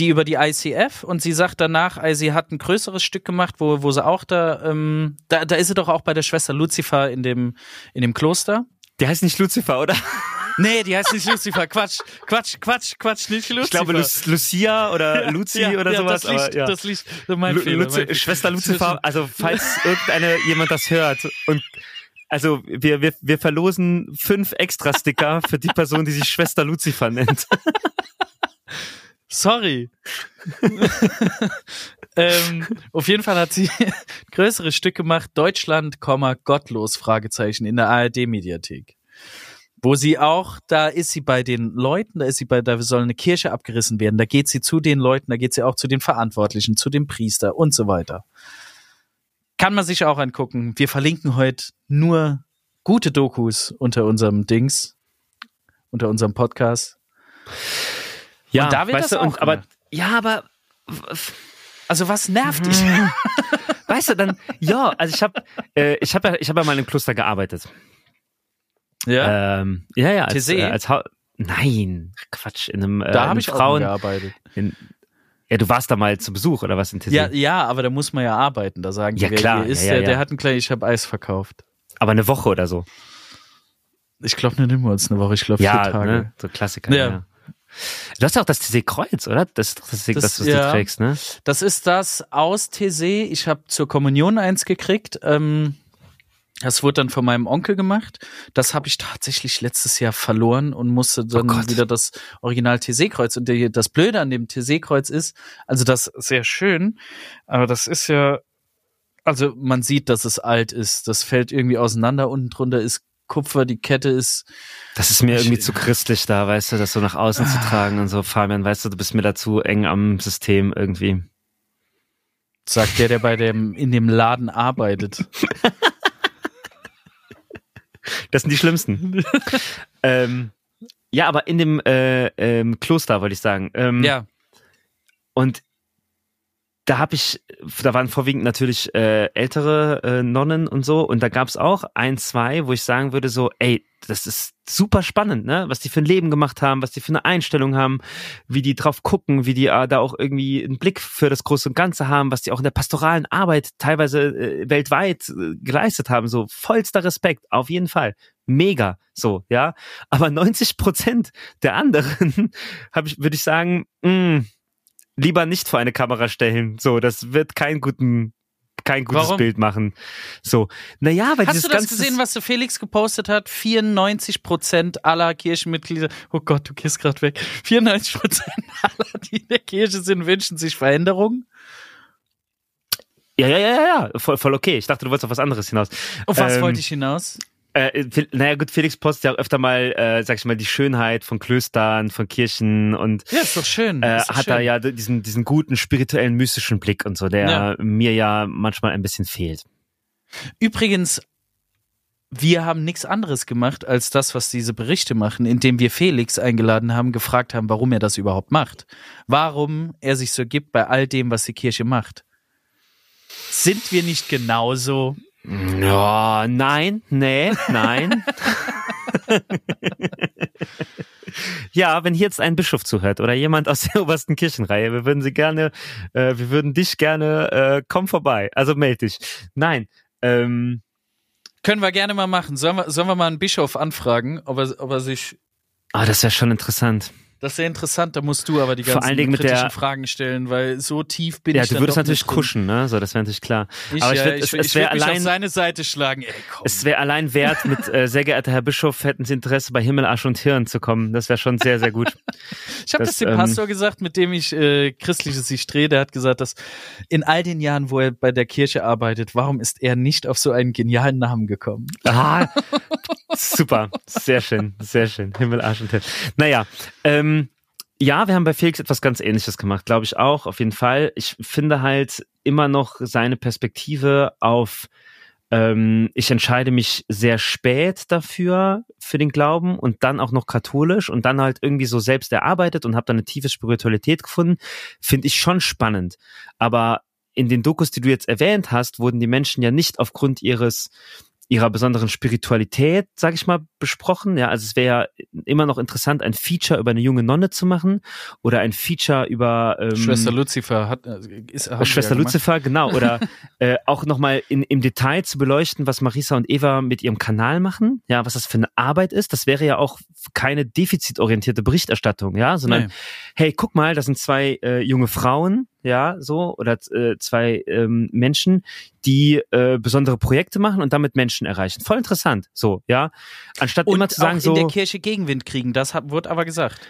die über die ICF und sie sagt danach, ey, sie hat ein größeres Stück gemacht, wo, wo sie auch da, ähm, da, da ist sie doch auch bei der Schwester Lucifer in dem, in dem Kloster. Der heißt nicht Lucifer, oder? Nee, die heißt nicht Lucifer. Quatsch, Quatsch, Quatsch, Quatsch, nicht Lucifer. Ich glaube Lu Lucia oder Luzi ja, oder ja, sowas. Das liegt, aber, ja. das ist mein Lu- Fehler. Mein. Schwester Lucifer, also *laughs* falls irgendeine jemand das hört und also wir, wir, wir verlosen fünf Extra-Sticker für die Person, die sich Schwester Lucifer nennt. *laughs* Sorry. *laughs* ähm, auf jeden Fall hat sie ein größeres Stück gemacht, Deutschland, gottlos, Fragezeichen, in der ARD-Mediathek. Wo sie auch, da ist sie bei den Leuten, da ist sie bei, da soll eine Kirche abgerissen werden, da geht sie zu den Leuten, da geht sie auch zu den Verantwortlichen, zu dem Priester und so weiter. Kann man sich auch angucken. Wir verlinken heute nur gute Dokus unter unserem Dings, unter unserem Podcast. Ja, Und da wird weißt das du, auch und, aber ja, aber Also was nervt dich? *laughs* weißt du, dann ja, also ich habe äh, ich habe ja ich habe ja mal im Kloster gearbeitet. Ja. Ähm, ja, ja, als, TC? äh, als ha Nein, Quatsch, in einem äh, da in habe ich auch Frauen mal gearbeitet. in, Ja, du warst da mal zu Besuch oder was in TC? Ja, ja, aber da muss man ja arbeiten. Da sagen die, Ja, klar, ist, ja, ja, der, der ja. hat ein kleines, ich habe Eis verkauft. Aber eine Woche oder so. Ich glaube nicht immer als eine Woche, ich glaube vier Ja, Tage. ne? so Klassiker. Ja. Ja. Du hast ja auch das TC-Kreuz, oder? Das ist doch das, das, Das- was ja. du trägst, ne? Das ist das aus TC. Ich habe zur Kommunion eins gekriegt. Ähm, das wurde dann von meinem Onkel gemacht. Das habe ich tatsächlich letztes Jahr verloren und musste dann Oh wieder das Original TC-Kreuz. Und der, das Blöde an dem TC-Kreuz ist, also das ist sehr schön, aber das ist ja, also man sieht, dass es alt ist. Das fällt irgendwie auseinander. Unten drunter ist Kupfer, die Kette ist Das ist mir irgendwie zu christlich da, weißt du, das so nach außen zu tragen und so. Fabian, weißt du, du bist mir da zu eng am System irgendwie. sagt der, der bei dem in dem Laden arbeitet. *laughs* Das sind die schlimmsten. *laughs* ähm, ja, aber in dem äh, ähm, Kloster, wollte ich sagen. Ähm, ja, Und da habe ich, da waren vorwiegend natürlich äh, ältere äh, Nonnen und so. Und da gab es auch ein, zwei, wo ich sagen würde, so, ey, das ist super spannend, ne? Was die für ein Leben gemacht haben, was die für eine Einstellung haben, wie die drauf gucken, wie die äh, da auch irgendwie einen Blick für das Große und Ganze haben, was die auch in der pastoralen Arbeit teilweise äh, weltweit äh, geleistet haben. So vollster Respekt, auf jeden Fall. Mega, so, ja. Aber 90 Prozent der anderen, *laughs* habe ich, würde ich sagen, mh, lieber nicht vor eine Kamera stellen. So, das wird kein guten, kein gutes Warum? Bild machen. So, naja, weil Hast du das gesehen, was der Felix gepostet hat? 94 Prozent aller Kirchenmitglieder, oh Gott, du gehst gerade weg. 94 Prozent *laughs* aller, die in der Kirche sind, wünschen sich Veränderungen. Ja, ja, ja, ja, ja, voll, voll okay. Ich dachte, du wolltest auf was anderes hinaus. Auf was Ähm, wollte ich hinaus? Äh, Fel- naja, gut, Felix postet ja auch öfter mal, äh, sag ich mal, die Schönheit von Klöstern, von Kirchen und Ja, ist doch schön. äh, ist doch hat schön. da ja diesen, diesen guten spirituellen, mystischen Blick und so, der Ja. mir ja manchmal ein bisschen fehlt. Übrigens, wir haben nichts anderes gemacht als das, was diese Berichte machen, indem wir Felix eingeladen haben, gefragt haben, warum er das überhaupt macht. Warum er sich so gibt bei all dem, was die Kirche macht. Sind wir nicht genauso? Ja, nein, nee, nein. *laughs* ja, wenn hier jetzt ein Bischof zuhört oder jemand aus der obersten Kirchenreihe, wir würden sie gerne, äh, wir würden dich gerne, äh, komm vorbei, also meld dich. Nein, ähm, Können wir gerne mal machen. Sollen wir, sollen wir mal einen Bischof anfragen, ob er, ob er sich. ah, das wäre schon interessant. Das ist sehr interessant, da musst du aber die ganzen kritischen der- Fragen stellen, weil so tief bin Ja, ich du dann würdest natürlich kuschen, ne? So, das wäre natürlich klar. Ich, Aber ich ja, würd- ich, es, wäre mich auf allein, seine Seite schlagen. Ey, es wäre allein wert, mit äh, sehr geehrter Herr Bischof, hätten Sie Interesse, bei Himmel, Arsch und Hirn zu kommen. Das wäre schon sehr, sehr gut. *laughs* Ich habe das, Das, dem ähm, Pastor gesagt, mit dem ich äh, christliches sich drehe. Der hat gesagt, dass in all den Jahren, wo er bei der Kirche arbeitet, warum ist er nicht auf so einen genialen Namen gekommen? Ah, super, sehr schön, sehr schön. Himmel, Arsch und Hirn. Naja, ähm, ja, wir haben bei Felix etwas ganz Ähnliches gemacht, glaube ich auch, auf jeden Fall. Ich finde halt immer noch seine Perspektive auf, ähm, ich entscheide mich sehr spät dafür, für den Glauben und dann auch noch katholisch und dann halt irgendwie so selbst erarbeitet und habe dann eine tiefe Spiritualität gefunden, finde ich schon spannend. Aber in den Dokus, die du jetzt erwähnt hast, wurden die Menschen ja nicht aufgrund ihres ihrer besonderen Spiritualität, sag ich mal, besprochen. Ja, also es wäre ja immer noch interessant, ein Feature über eine junge Nonne zu machen oder ein Feature über ähm, Schwester Lucifer hat, äh, ist, Schwester ja. Lucifer, genau. Oder *laughs* äh, auch nochmal in, im Detail zu beleuchten, was Marisa und Eva mit ihrem Kanal machen, ja, was das für eine Arbeit ist. Das wäre ja auch keine defizitorientierte Berichterstattung, ja, sondern Nee. hey, guck mal, das sind zwei äh, junge Frauen, ja, so, oder äh, zwei ähm, Menschen, die äh, besondere Projekte machen und damit Menschen erreichen. Voll interessant, so, ja. Anstatt Und immer zu sagen, auch in so. der Kirche Gegenwind kriegen, das hat, wird aber gesagt.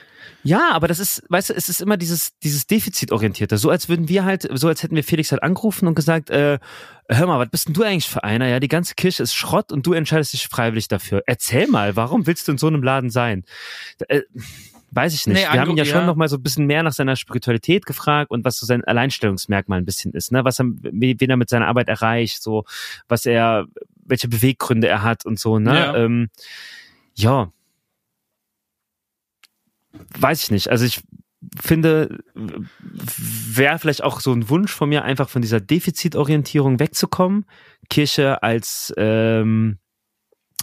Ja, aber das ist, weißt du, es ist immer dieses, dieses Defizitorientierte. So als würden wir halt, so als hätten wir Felix halt angerufen und gesagt, äh, hör mal, was bist denn du eigentlich für einer? Ja, die ganze Kirche ist Schrott und du entscheidest dich freiwillig dafür. Erzähl mal, warum willst du in so einem Laden sein? Äh, weiß ich nicht. Nee, wir haben ihn ja ange- schon ja. noch mal so ein bisschen mehr nach seiner Spiritualität gefragt und was so sein Alleinstellungsmerkmal ein bisschen ist, ne? Was er, wen er mit seiner Arbeit erreicht, so, was er, welche Beweggründe er hat und so, ne? Ja. Ähm, ja, weiß ich nicht. Also ich finde, wäre vielleicht auch so ein Wunsch von mir, einfach von dieser Defizitorientierung wegzukommen. Kirche als, ähm,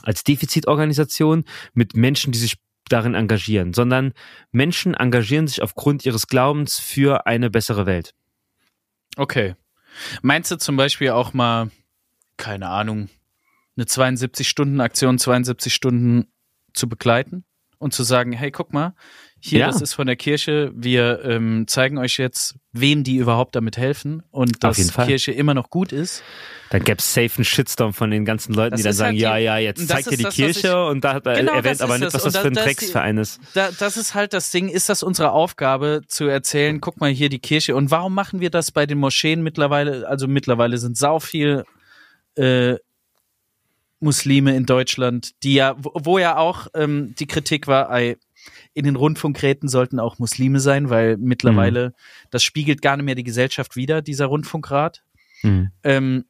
als Defizitorganisation mit Menschen, die sich darin engagieren, sondern Menschen engagieren sich aufgrund ihres Glaubens für eine bessere Welt. Okay. Meinst du zum Beispiel auch mal, keine Ahnung, eine 72-Stunden-Aktion, 72 Stunden zu begleiten und zu sagen, hey, guck mal, hier, Ja. das ist von der Kirche, wir ähm, zeigen euch jetzt, wem die überhaupt damit helfen und dass Fall. Kirche immer noch gut ist. Dann gäbe es safe einen Shitstorm von den ganzen Leuten, Das die dann sagen, halt ja, die- ja, jetzt das zeigt ihr die das, Kirche ich- und da hat er Genau, erwähnt das aber nicht, das. was das Und für ein das- Drecksverein ist. Da, das ist halt das Ding. Ist das unsere Aufgabe zu erzählen, guck mal hier die Kirche. Und warum machen wir das bei den Moscheen mittlerweile? Also mittlerweile sind sau viel äh, Muslime in Deutschland, die ja, wo, wo ja auch ähm, die Kritik war, ey, in den Rundfunkräten sollten auch Muslime sein, weil mittlerweile, das spiegelt gar nicht mehr die Gesellschaft wider, dieser Rundfunkrat. Mhm. Ähm,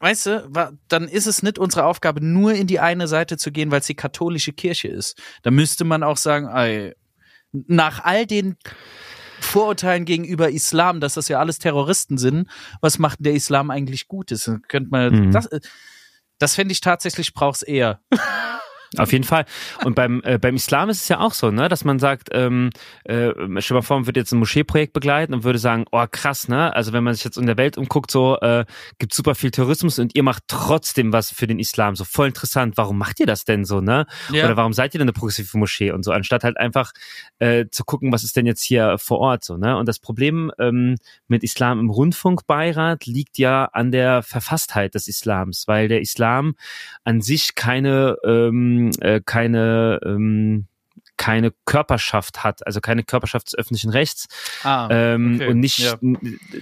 weißt du, dann ist es nicht unsere Aufgabe, nur in die eine Seite zu gehen, weil es die katholische Kirche ist. Da müsste man auch sagen, ey, nach all den Vorurteilen gegenüber Islam, dass das ja alles Terroristen sind, was macht der Islam eigentlich Gutes? Könnte man, Mhm. das, das fände ich tatsächlich, brauch's eher. *laughs* Auf jeden Fall. Und beim, äh, beim Islam ist es ja auch so, ne, dass man sagt, ähm, äh, stell mal vor, man würde jetzt ein Moscheeprojekt begleiten und würde sagen, oh krass, ne? Also wenn man sich jetzt in der Welt umguckt, so äh, gibt super viel Tourismus und ihr macht trotzdem was für den Islam. So voll interessant. Warum macht ihr das denn so, ne? Ja. Oder warum seid ihr denn eine progressive Moschee und so, anstatt halt einfach äh, zu gucken, was ist denn jetzt hier vor Ort so, ne? Und das Problem ähm, mit Islam im Rundfunkbeirat liegt ja an der Verfasstheit des Islams, weil der Islam an sich keine ähm, äh, keine ähm, keine Körperschaft hat, also keine Körperschaft des öffentlichen Rechts Ah, ähm, okay, und nicht ja.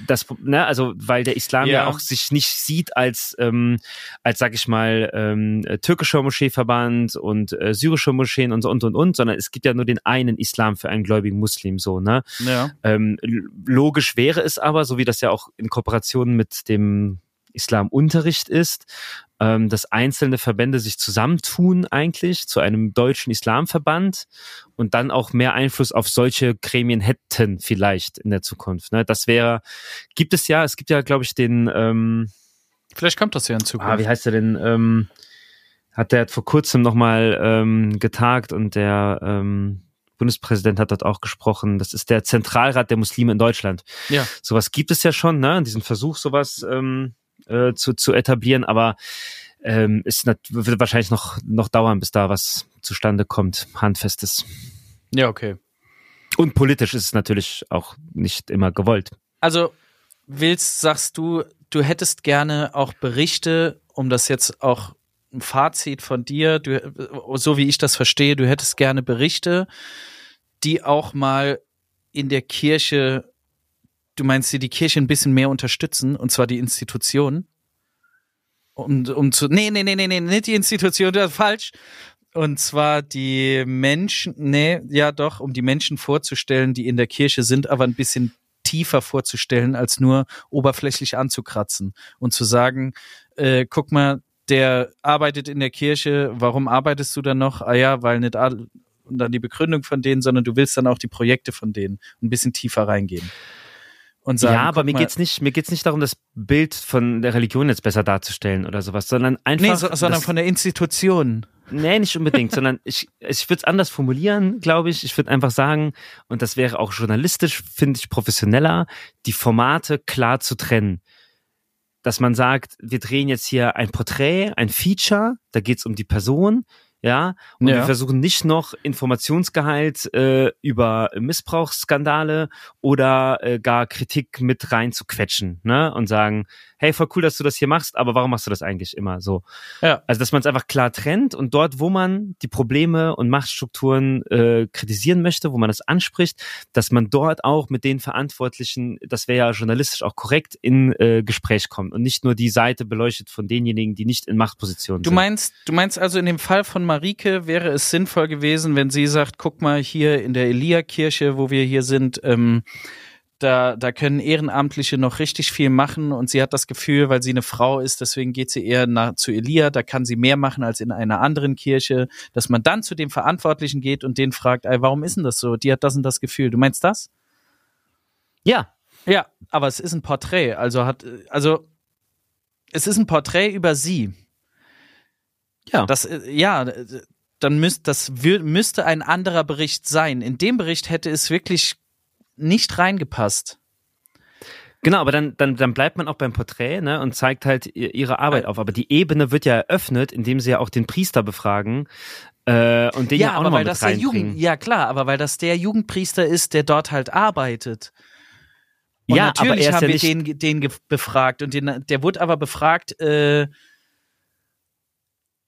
das, ne, also weil der Islam ja. Ja. auch sich nicht sieht als ähm, als sag ich mal ähm, äh, türkischer Moscheeverband und äh, syrische Moscheen und so und und und, sondern es gibt ja nur den einen Islam für einen gläubigen Muslim so, ne? ja. Ähm, logisch wäre es aber, so wie das ja auch in Kooperation mit dem Islamunterricht ist, ähm, dass einzelne Verbände sich zusammentun eigentlich zu einem deutschen Islamverband und dann auch mehr Einfluss auf solche Gremien hätten vielleicht in der Zukunft. Ne? Das wäre, gibt es ja, es gibt ja, glaube ich, den, ähm, Vielleicht kommt das ja in Zukunft. ah, wie heißt der denn, ähm, hat der vor kurzem nochmal ähm, getagt und der ähm, Bundespräsident hat dort auch gesprochen. Das ist der Zentralrat der Muslime in Deutschland. Ja. Sowas gibt es ja schon, ne? Diesen Versuch, sowas ähm, äh, zu, zu etablieren, aber ähm, ist wird wahrscheinlich noch, noch dauern, bis da was zustande kommt, handfestes. Ja, okay. Und politisch ist es natürlich auch nicht immer gewollt. Also willst, sagst du, du hättest gerne auch Berichte, um das jetzt auch ein Fazit von dir, du, so wie ich das verstehe, du hättest gerne Berichte, die auch mal in der Kirche, du meinst, die die Kirche ein bisschen mehr unterstützen, und zwar die Institutionen? Um, um zu, nee, nee, nee, nee, nee, nicht die Institution, das ist falsch. Und zwar die Menschen, nee, ja doch, um die Menschen vorzustellen, die in der Kirche sind, aber ein bisschen tiefer vorzustellen, als nur oberflächlich anzukratzen und zu sagen, äh, guck mal, der arbeitet in der Kirche, warum arbeitest du dann noch? Ah ja, weil nicht all, und dann die Begründung von denen, sondern du willst dann auch die Projekte von denen ein bisschen tiefer reingehen. Und sagen, ja, aber mir mal, geht's nicht, mir geht's nicht darum, das Bild von der Religion jetzt besser darzustellen oder sowas, sondern einfach. Nee, so, sondern das- von der Institution. Nee, nicht unbedingt, *laughs* sondern ich, ich würde es anders formulieren, glaube ich. Ich würde einfach sagen, und das wäre auch journalistisch, finde ich, professioneller, die Formate klar zu trennen. Dass man sagt, wir drehen jetzt hier ein Porträt, ein Feature, da geht's um die Person, ja, und Ja. wir versuchen nicht noch Informationsgehalt äh, über Missbrauchsskandale oder äh, gar Kritik mit rein zu quetschen, ne? Und sagen, hey, voll cool, dass du das hier machst, aber warum machst du das eigentlich immer so? Ja. Also, dass man es einfach klar trennt und dort, wo man die Probleme und Machtstrukturen äh, kritisieren möchte, wo man das anspricht, dass man dort auch mit den Verantwortlichen, das wäre ja journalistisch auch korrekt, in äh, Gespräch kommt und nicht nur die Seite beleuchtet von denjenigen, die nicht in Machtpositionen Du sind. meinst, du meinst also in dem Fall von Marike wäre es sinnvoll gewesen, wenn sie sagt, guck mal hier in der Elia-Kirche, wo wir hier sind, ähm, da, da können Ehrenamtliche noch richtig viel machen und sie hat das Gefühl, weil sie eine Frau ist, deswegen geht sie eher nach, zu Elia, da kann sie mehr machen als in einer anderen Kirche, dass man dann zu dem Verantwortlichen geht und den fragt, ey, warum ist denn das so? Die hat das und das Gefühl. Du meinst das? ja, Ja, aber es ist ein Porträt, also hat, also es ist ein Porträt über sie. Ja. Das, äh, ja, äh, dann müsste das müsste ein anderer Bericht sein. In dem Bericht hätte es wirklich nicht reingepasst. Genau, aber dann, dann, dann bleibt man auch beim Porträt ne, und zeigt halt ihr- ihre Arbeit auf. Aber die Ebene wird ja eröffnet, indem sie ja auch den Priester befragen äh, und den ja, auch aber nochmal weil mit das der reinbringen. Jugend, ja klar, aber weil das der Jugendpriester ist, der dort halt arbeitet. Und Ja, aber natürlich er ist haben ja wir nicht- den, den befragt und den, der wurde aber befragt äh,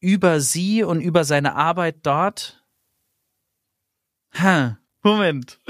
über sie und über seine Arbeit dort. Ha, Moment.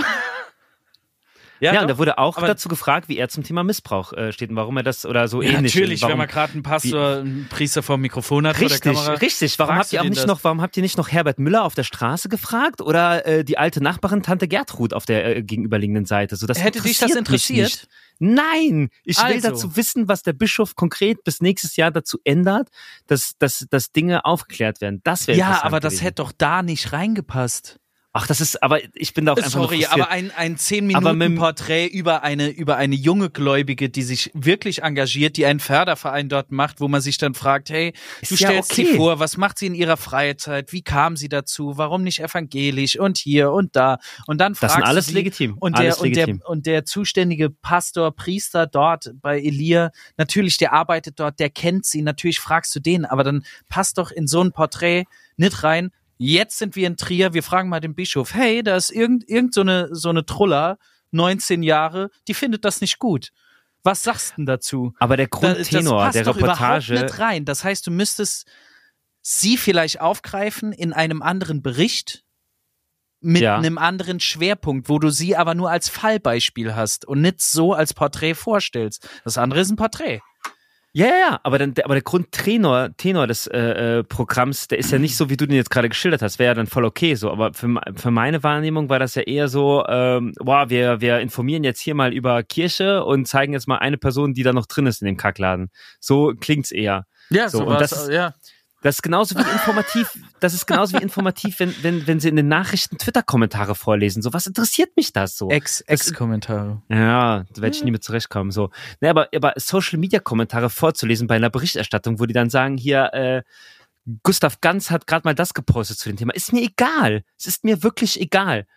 Ja, doch. und da wurde auch dazu gefragt, wie er zum Thema Missbrauch äh, steht und warum er das oder so Ja, ähnlich. natürlich, warum, wenn man gerade einen Pastor, einen Priester vor dem Mikrofon hat Richtig, Kamera. richtig. Warum habt ihr auch nicht das? noch, warum habt ihr nicht noch Herbert Müller auf der Straße gefragt oder äh, die alte Nachbarin Tante Gertrud auf der äh, gegenüberliegenden Seite? So, das Hätte dich das interessiert. Nein, ich will Also. dazu wissen, was der Bischof konkret bis nächstes Jahr dazu ändert, dass, dass, dass Dinge aufgeklärt werden. Das wäre Ja, aber das gewesen. hätte doch da nicht reingepasst. Ach, das ist, aber ich bin da auch einfach Sorry, aber ein, ein zehn Aber Minuten mit- Porträt über eine, über eine junge Gläubige, die sich wirklich engagiert, die einen Förderverein dort macht, wo man sich dann fragt, hey, du Ist ja stellst okay. sie vor, was macht sie in ihrer Freizeit? Wie kam sie dazu? Warum nicht evangelisch? Und hier und da. Und dann Das fragst sind alles du sie, legitim. Und alles der, und, der, und der zuständige Pastor, Priester dort bei Elia, natürlich, der arbeitet dort, der kennt sie, natürlich fragst du den, aber dann passt doch in so ein Porträt nicht rein. Jetzt sind wir in Trier, wir fragen mal den Bischof, hey, da ist irgend, irgend so eine, so eine Truller, 19 Jahre, die findet das nicht gut. Was sagst du denn dazu? aber der Grundtenor der doch Reportage. nicht rein. Das heißt, du müsstest sie vielleicht aufgreifen in einem anderen Bericht mit Ja. einem anderen Schwerpunkt, wo du sie aber nur als Fallbeispiel hast und nicht so als Porträt vorstellst. Das andere ist ein Porträt. Ja, ja, ja, aber, dann, der- aber der Grundtenor Tenor des äh, äh, Programms, der ist ja nicht so, wie du den jetzt gerade geschildert hast, wäre ja dann voll okay so. Aber für, für meine Wahrnehmung war das ja eher so, ähm, wow, wir, wir informieren jetzt hier mal über Kirche und zeigen jetzt mal eine Person, die da noch drin ist in dem Kackladen. So klingt's eher. Ja, So, und war's, das ist- ja. Das ist genauso wie informativ, das ist genauso wie informativ, wenn, wenn, wenn sie in den Nachrichten Twitter-Kommentare vorlesen. So, was interessiert mich das so? Ex, Ex-Kommentare. Ja, da werde ich nie mit zurechtkommen. So. Ne, aber, aber Social Media Kommentare vorzulesen bei einer Berichterstattung, wo die dann sagen, hier, äh, Gustav Ganz hat gerade mal das gepostet zu dem Thema. Ist mir egal. Es ist mir wirklich egal.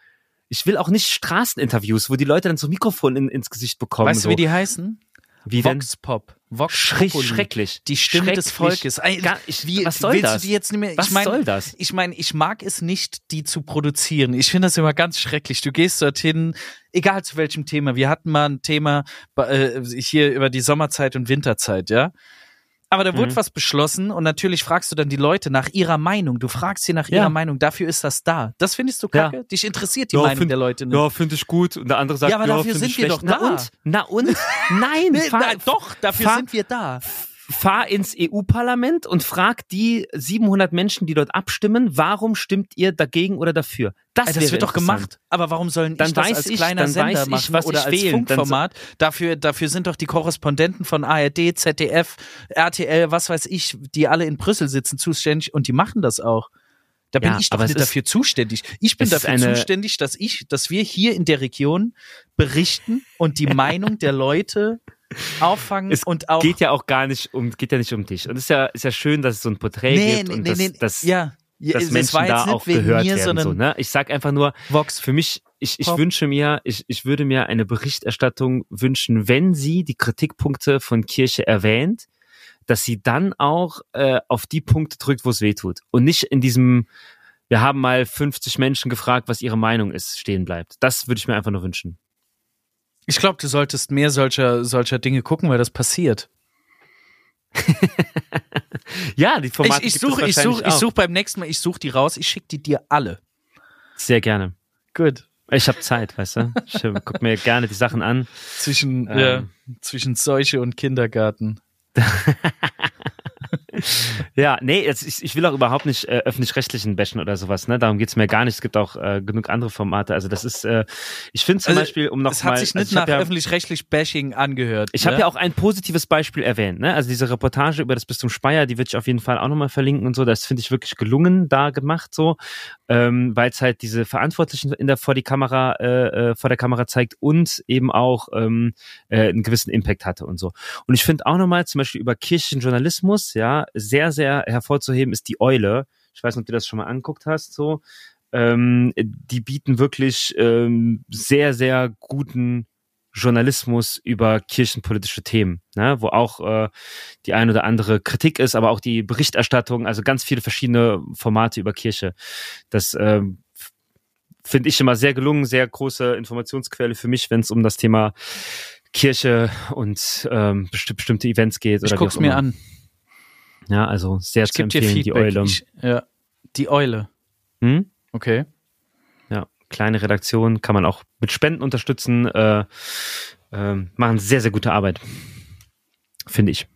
Ich will auch nicht Straßeninterviews, wo die Leute dann so ein Mikrofon in, ins Gesicht bekommen. Weißt so. du, wie die heißen? wie denn? Vox Pop. Vox Schreck, schrecklich. Die Stimme des. Volkes. Ich, Wie, was soll das? du die jetzt nicht mehr? was ich mein, soll das? Ich meine, ich mag es nicht, die zu produzieren. Ich finde das immer ganz schrecklich. Du gehst dorthin, egal zu welchem Thema. Wir hatten mal ein Thema äh, hier über die Sommerzeit und Winterzeit, ja. Aber da wurde Mhm. was beschlossen und natürlich fragst du dann die Leute nach ihrer Meinung. Du fragst sie nach ihrer Ja. Meinung. Dafür ist das da. Das findest du Ja. kacke? Dich interessiert die Ja, Meinung find- der Leute nicht. finde ich gut. Und der andere sagt, Ja, aber dafür sind ich wir schlecht. doch da. Na und? Na und? *laughs* Nein, na, doch, dafür sind wir da. Fahr ins EU-Parlament und frag die 700 Menschen, die dort abstimmen, warum stimmt ihr dagegen oder dafür? Das, Ey, das wird doch gemacht. Aber warum sollen Dann ich das als ich- kleiner Sender weiß ich, machen was oder ich als wählen. So- Funkformat? Dafür, dafür sind doch die Korrespondenten von ARD, ZDF, RTL, was weiß ich, die alle in Brüssel sitzen, zuständig und die machen das auch. Da bin Ja, ich doch nicht dafür zuständig. Ich bin dafür zuständig, dass ich, dass wir hier in der Region berichten und die *laughs* Meinung der Leute auffangen Es und auch Geht ja auch gar nicht um, geht ja nicht um dich. Und es ist ja, ist ja schön, dass es so ein Porträt gibt und dass, dass, ja, ja, dass das Menschen da auch gehört mir, werden. So, ne? Ich sag einfach nur, Vox. für mich, ich, ich Pop. wünsche mir, ich, ich würde mir eine Berichterstattung wünschen, wenn sie die Kritikpunkte von Kirche erwähnt, dass sie dann auch äh, auf die Punkte drückt, wo es weh tut. Und nicht in diesem, wir haben mal 50 Menschen gefragt, was ihre Meinung ist, stehen bleibt. Das würde ich mir einfach nur wünschen. Ich glaube, du solltest mehr solcher, solcher Dinge gucken, weil das passiert. *laughs* Ja, die Formate ich ich suche ich wahrscheinlich such, ich auch. such beim nächsten Mal, ich suche die raus, ich schicke die dir alle. Sehr gerne. Gut. Ich habe Zeit, weißt du? Ich guck mir gerne die Sachen an. Zwischen, Ähm. ja, zwischen Seuche und Kindergarten. *laughs* Ja, nee, jetzt, ich, ich will auch überhaupt nicht äh, öffentlich-rechtlichen bashen oder sowas, ne? Darum geht's mir gar nicht. Es gibt auch äh, genug andere Formate. Also das ist, äh, ich finde zum Also, Beispiel, um noch Es mal, hat sich nicht also ich hab nach ja, öffentlich-rechtlich Bashing angehört. ich habe ne? ja auch ein positives Beispiel erwähnt, ne? Also diese Reportage über das Bistum Speyer, die würde ich auf jeden Fall auch nochmal verlinken und so. Das finde ich wirklich gelungen da gemacht, so, ähm, weil es halt diese Verantwortlichen in der vor die Kamera, äh, äh, vor der Kamera zeigt und eben auch ähm, äh, einen gewissen Impact hatte und so. Und ich finde auch nochmal zum Beispiel über kirchlichen Journalismus, ja, sehr, sehr hervorzuheben ist die Eule. Ich weiß nicht, ob du das schon mal anguckt hast, so. Ähm, die bieten wirklich ähm, sehr, sehr guten Journalismus über kirchenpolitische Themen, ne, wo auch äh, die ein oder andere Kritik ist, aber auch die Berichterstattung, also ganz viele verschiedene Formate über Kirche. Das ähm, finde ich immer sehr gelungen, sehr große Informationsquelle für mich, wenn es um das Thema Kirche und ähm, besti bestimmte Events geht. Ich oder guck's auch mir an. Ja, also sehr Ich zu empfehlen, die. Eule. Ich, ja, die Eule. Hm? Okay. Ja, kleine Redaktion, kann man auch mit Spenden unterstützen, äh, ähm, machen sehr, sehr gute Arbeit. Finde ich.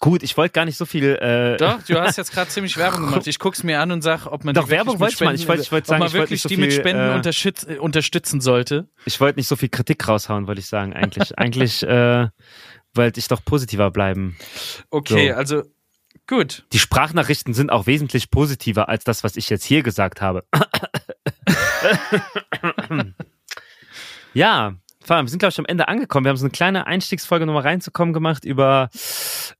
Gut, ich wollte gar nicht so viel. Äh, Doch, du hast jetzt gerade ziemlich Werbung *laughs* gemacht. Ich guck's mir an und sag, ob man Doch, Werbung mit wollte ich mal. Ich Spenden- wollte- ich wollte sagen, ob man ich wollte wirklich nicht so die mit viel, Spenden äh, unterstütz, äh, unterstützen sollte. Ich wollte nicht so viel Kritik raushauen, wollte ich sagen, eigentlich. *laughs* eigentlich äh, wollte ich doch positiver bleiben. Okay, So. also gut. Die Sprachnachrichten sind auch wesentlich positiver als das, was ich jetzt hier gesagt habe. ja, wir sind, glaube ich, am Ende angekommen. Wir haben so eine kleine Einstiegsfolge nochmal reinzukommen gemacht über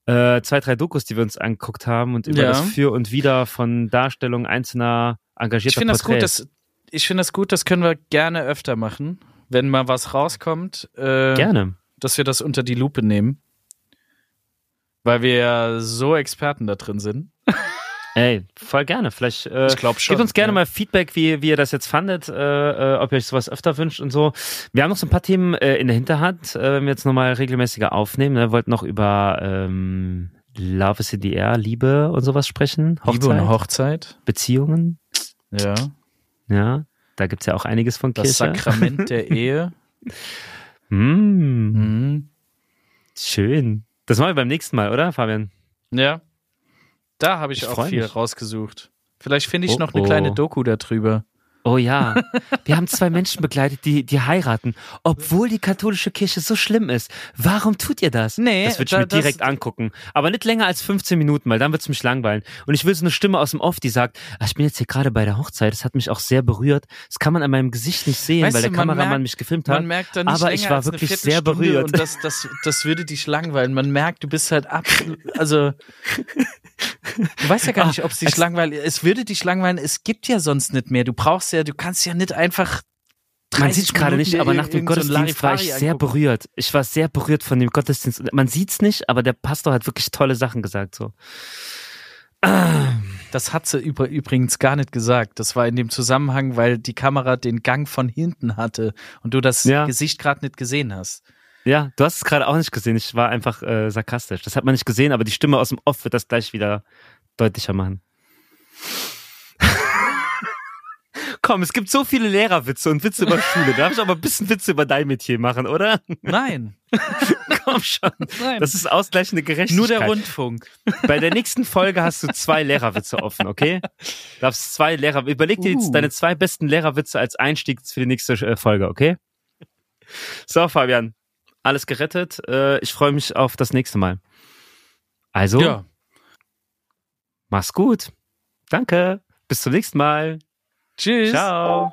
äh, zwei, drei Dokus, die wir uns angeguckt haben und über Ja. das Für und Wider von Darstellung einzelner Ich engagierter finde das gut, Porträts. das, ich finde das gut, das können wir gerne öfter machen, wenn mal was rauskommt, äh, Gerne. Dass wir das unter die Lupe nehmen. Weil wir ja so Experten da drin sind. Ey, voll gerne. Vielleicht äh, Ich glaub schon, gebt uns gerne ja. mal Feedback, wie, wie ihr das jetzt fandet, äh, äh, ob ihr euch sowas öfter wünscht und so. Wir haben noch so ein paar Themen äh, in der Hinterhand, äh, wenn wir jetzt nochmal regelmäßiger aufnehmen. Wir wollten noch über ähm, Love is in the Air, Liebe und sowas sprechen. Liebe und Hochzeit, Hochzeit. Beziehungen. Ja. Ja, da gibt's ja auch einiges von Das Kirche. Sakrament der *laughs* Ehe. Mm, Mhm. schön. Das machen wir beim nächsten Mal, oder, Fabian? Ja. Da habe ich, Ich auch viel mich. rausgesucht. Vielleicht finde ich Oh, noch eine oh. kleine Doku darüber. Oh ja, wir haben zwei Menschen begleitet, die, die heiraten, obwohl die katholische Kirche so schlimm ist. Warum tut ihr das? Nee, das würde ich da- mir direkt angucken. Aber nicht länger als 15 Minuten, weil dann wird's mich langweilen. Und ich will so eine Stimme aus dem Off, die sagt, ah, ich bin jetzt hier gerade bei der Hochzeit, das hat mich auch sehr berührt. Das kann man an meinem Gesicht nicht sehen, Weißt weil du, der man Kameramann merkt- mich gefilmt hat. Man merkt dann nicht aber ich war wirklich sehr berührt. Und das, das, das würde dich langweilen. Man merkt, du bist halt absolut, *laughs* also, du weißt ja gar Ah, nicht, ob es dich langweilt. Es würde dich langweilen, es gibt ja sonst nicht mehr. Du brauchst ja, du kannst ja nicht einfach man sieht es gerade nicht, aber nach dem Gottesdienst war ich sehr angucken. berührt. Ich war sehr berührt von dem Gottesdienst. Man sieht es nicht, aber der Pastor hat wirklich tolle Sachen gesagt. So. Das hat sie übrigens gar nicht gesagt. Das war in dem Zusammenhang, weil die Kamera den Gang von hinten hatte und du das ja. Gesicht gerade nicht gesehen hast. Ja, du hast es gerade auch nicht gesehen. Ich war einfach äh, sarkastisch. Das hat man nicht gesehen, aber die Stimme aus dem Off wird das gleich wieder deutlicher machen. *laughs* Komm, es gibt so viele Lehrerwitze und Witze über Schule. Darf ich aber ein bisschen Witze über dein Metier machen, oder? Nein. *laughs* Komm schon. Nein. Das ist ausgleichende Gerechtigkeit. Nur der Rundfunk. Bei der nächsten Folge hast du zwei Lehrerwitze offen, okay? Du darfst zwei Lehrer. Überleg dir jetzt uh. deine zwei besten Lehrerwitze als Einstieg für die nächste äh, Folge, okay? So, Fabian. Alles gerettet. Äh, ich freue mich auf das nächste Mal. Also. Ja. Mach's gut. Danke. Bis zum nächsten Mal. Tschüss. Ciao.